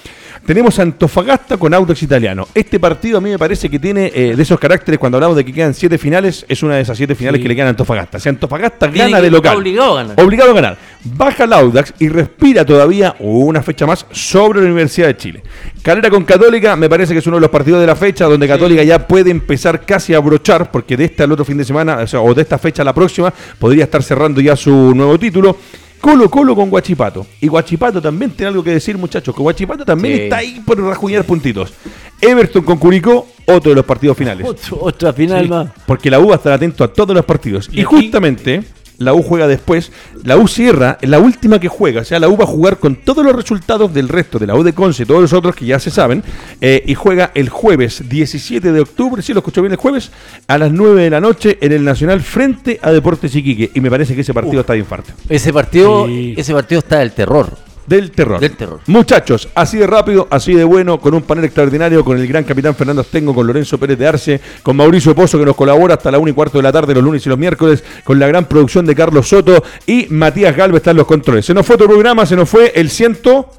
Tenemos Antofagasta con Audax Italiano. Este partido a mí me parece que tiene eh, de esos caracteres cuando hablamos de que quedan siete finales, es una de esas siete finales Sí. que le quedan a Antofagasta. Si Antofagasta Tiene gana de local, obligado a ganar. obligado a ganar. Baja el Audax y respira todavía una fecha más sobre la Universidad de Chile. Calera con Católica me parece que es uno de los partidos de la fecha donde Católica ya puede empezar casi a brochar, porque de este al otro fin de semana, o, sea, o de esta fecha a la próxima, podría estar cerrando ya su nuevo título. Colo Colo con Guachipato. Y Guachipato también tiene algo que decir, muchachos, que Guachipato también Sí. está ahí por rajuñar puntitos. Everton con Curicó, otro de los partidos finales. Otro- otra final Sí, más. Porque la U va a estar atento a todos los partidos. Y Y, aquí- justamente la U juega después. La U cierra, la última que juega. O sea, la U va a jugar con todos los resultados del resto de la U de Conce y todos los otros que ya se saben. eh, y juega el jueves 17 de octubre, si lo escucho bien, el jueves, a las 9 de la noche en el Nacional frente a Deportes Iquique. Y me parece que ese partido está de infarto. Ese partido, Sí. ese partido está del terror. Del terror. Del terror. Muchachos, así de rápido, así de bueno, con un panel extraordinario, con el gran capitán Fernando Astengo, con Lorenzo Pérez de Arce, con Mauricio Pozo que nos colabora hasta la 1 y cuarto de la tarde los lunes y los miércoles, con la gran producción de Carlos Soto y Matías Galvez están los controles. Se nos fue otro programa, se nos fue el ciento...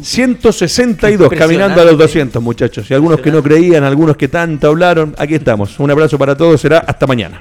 162, caminando a los 200, muchachos. Y algunos que no creían, algunos que tanto hablaron, aquí estamos. Un abrazo para todos, será hasta mañana.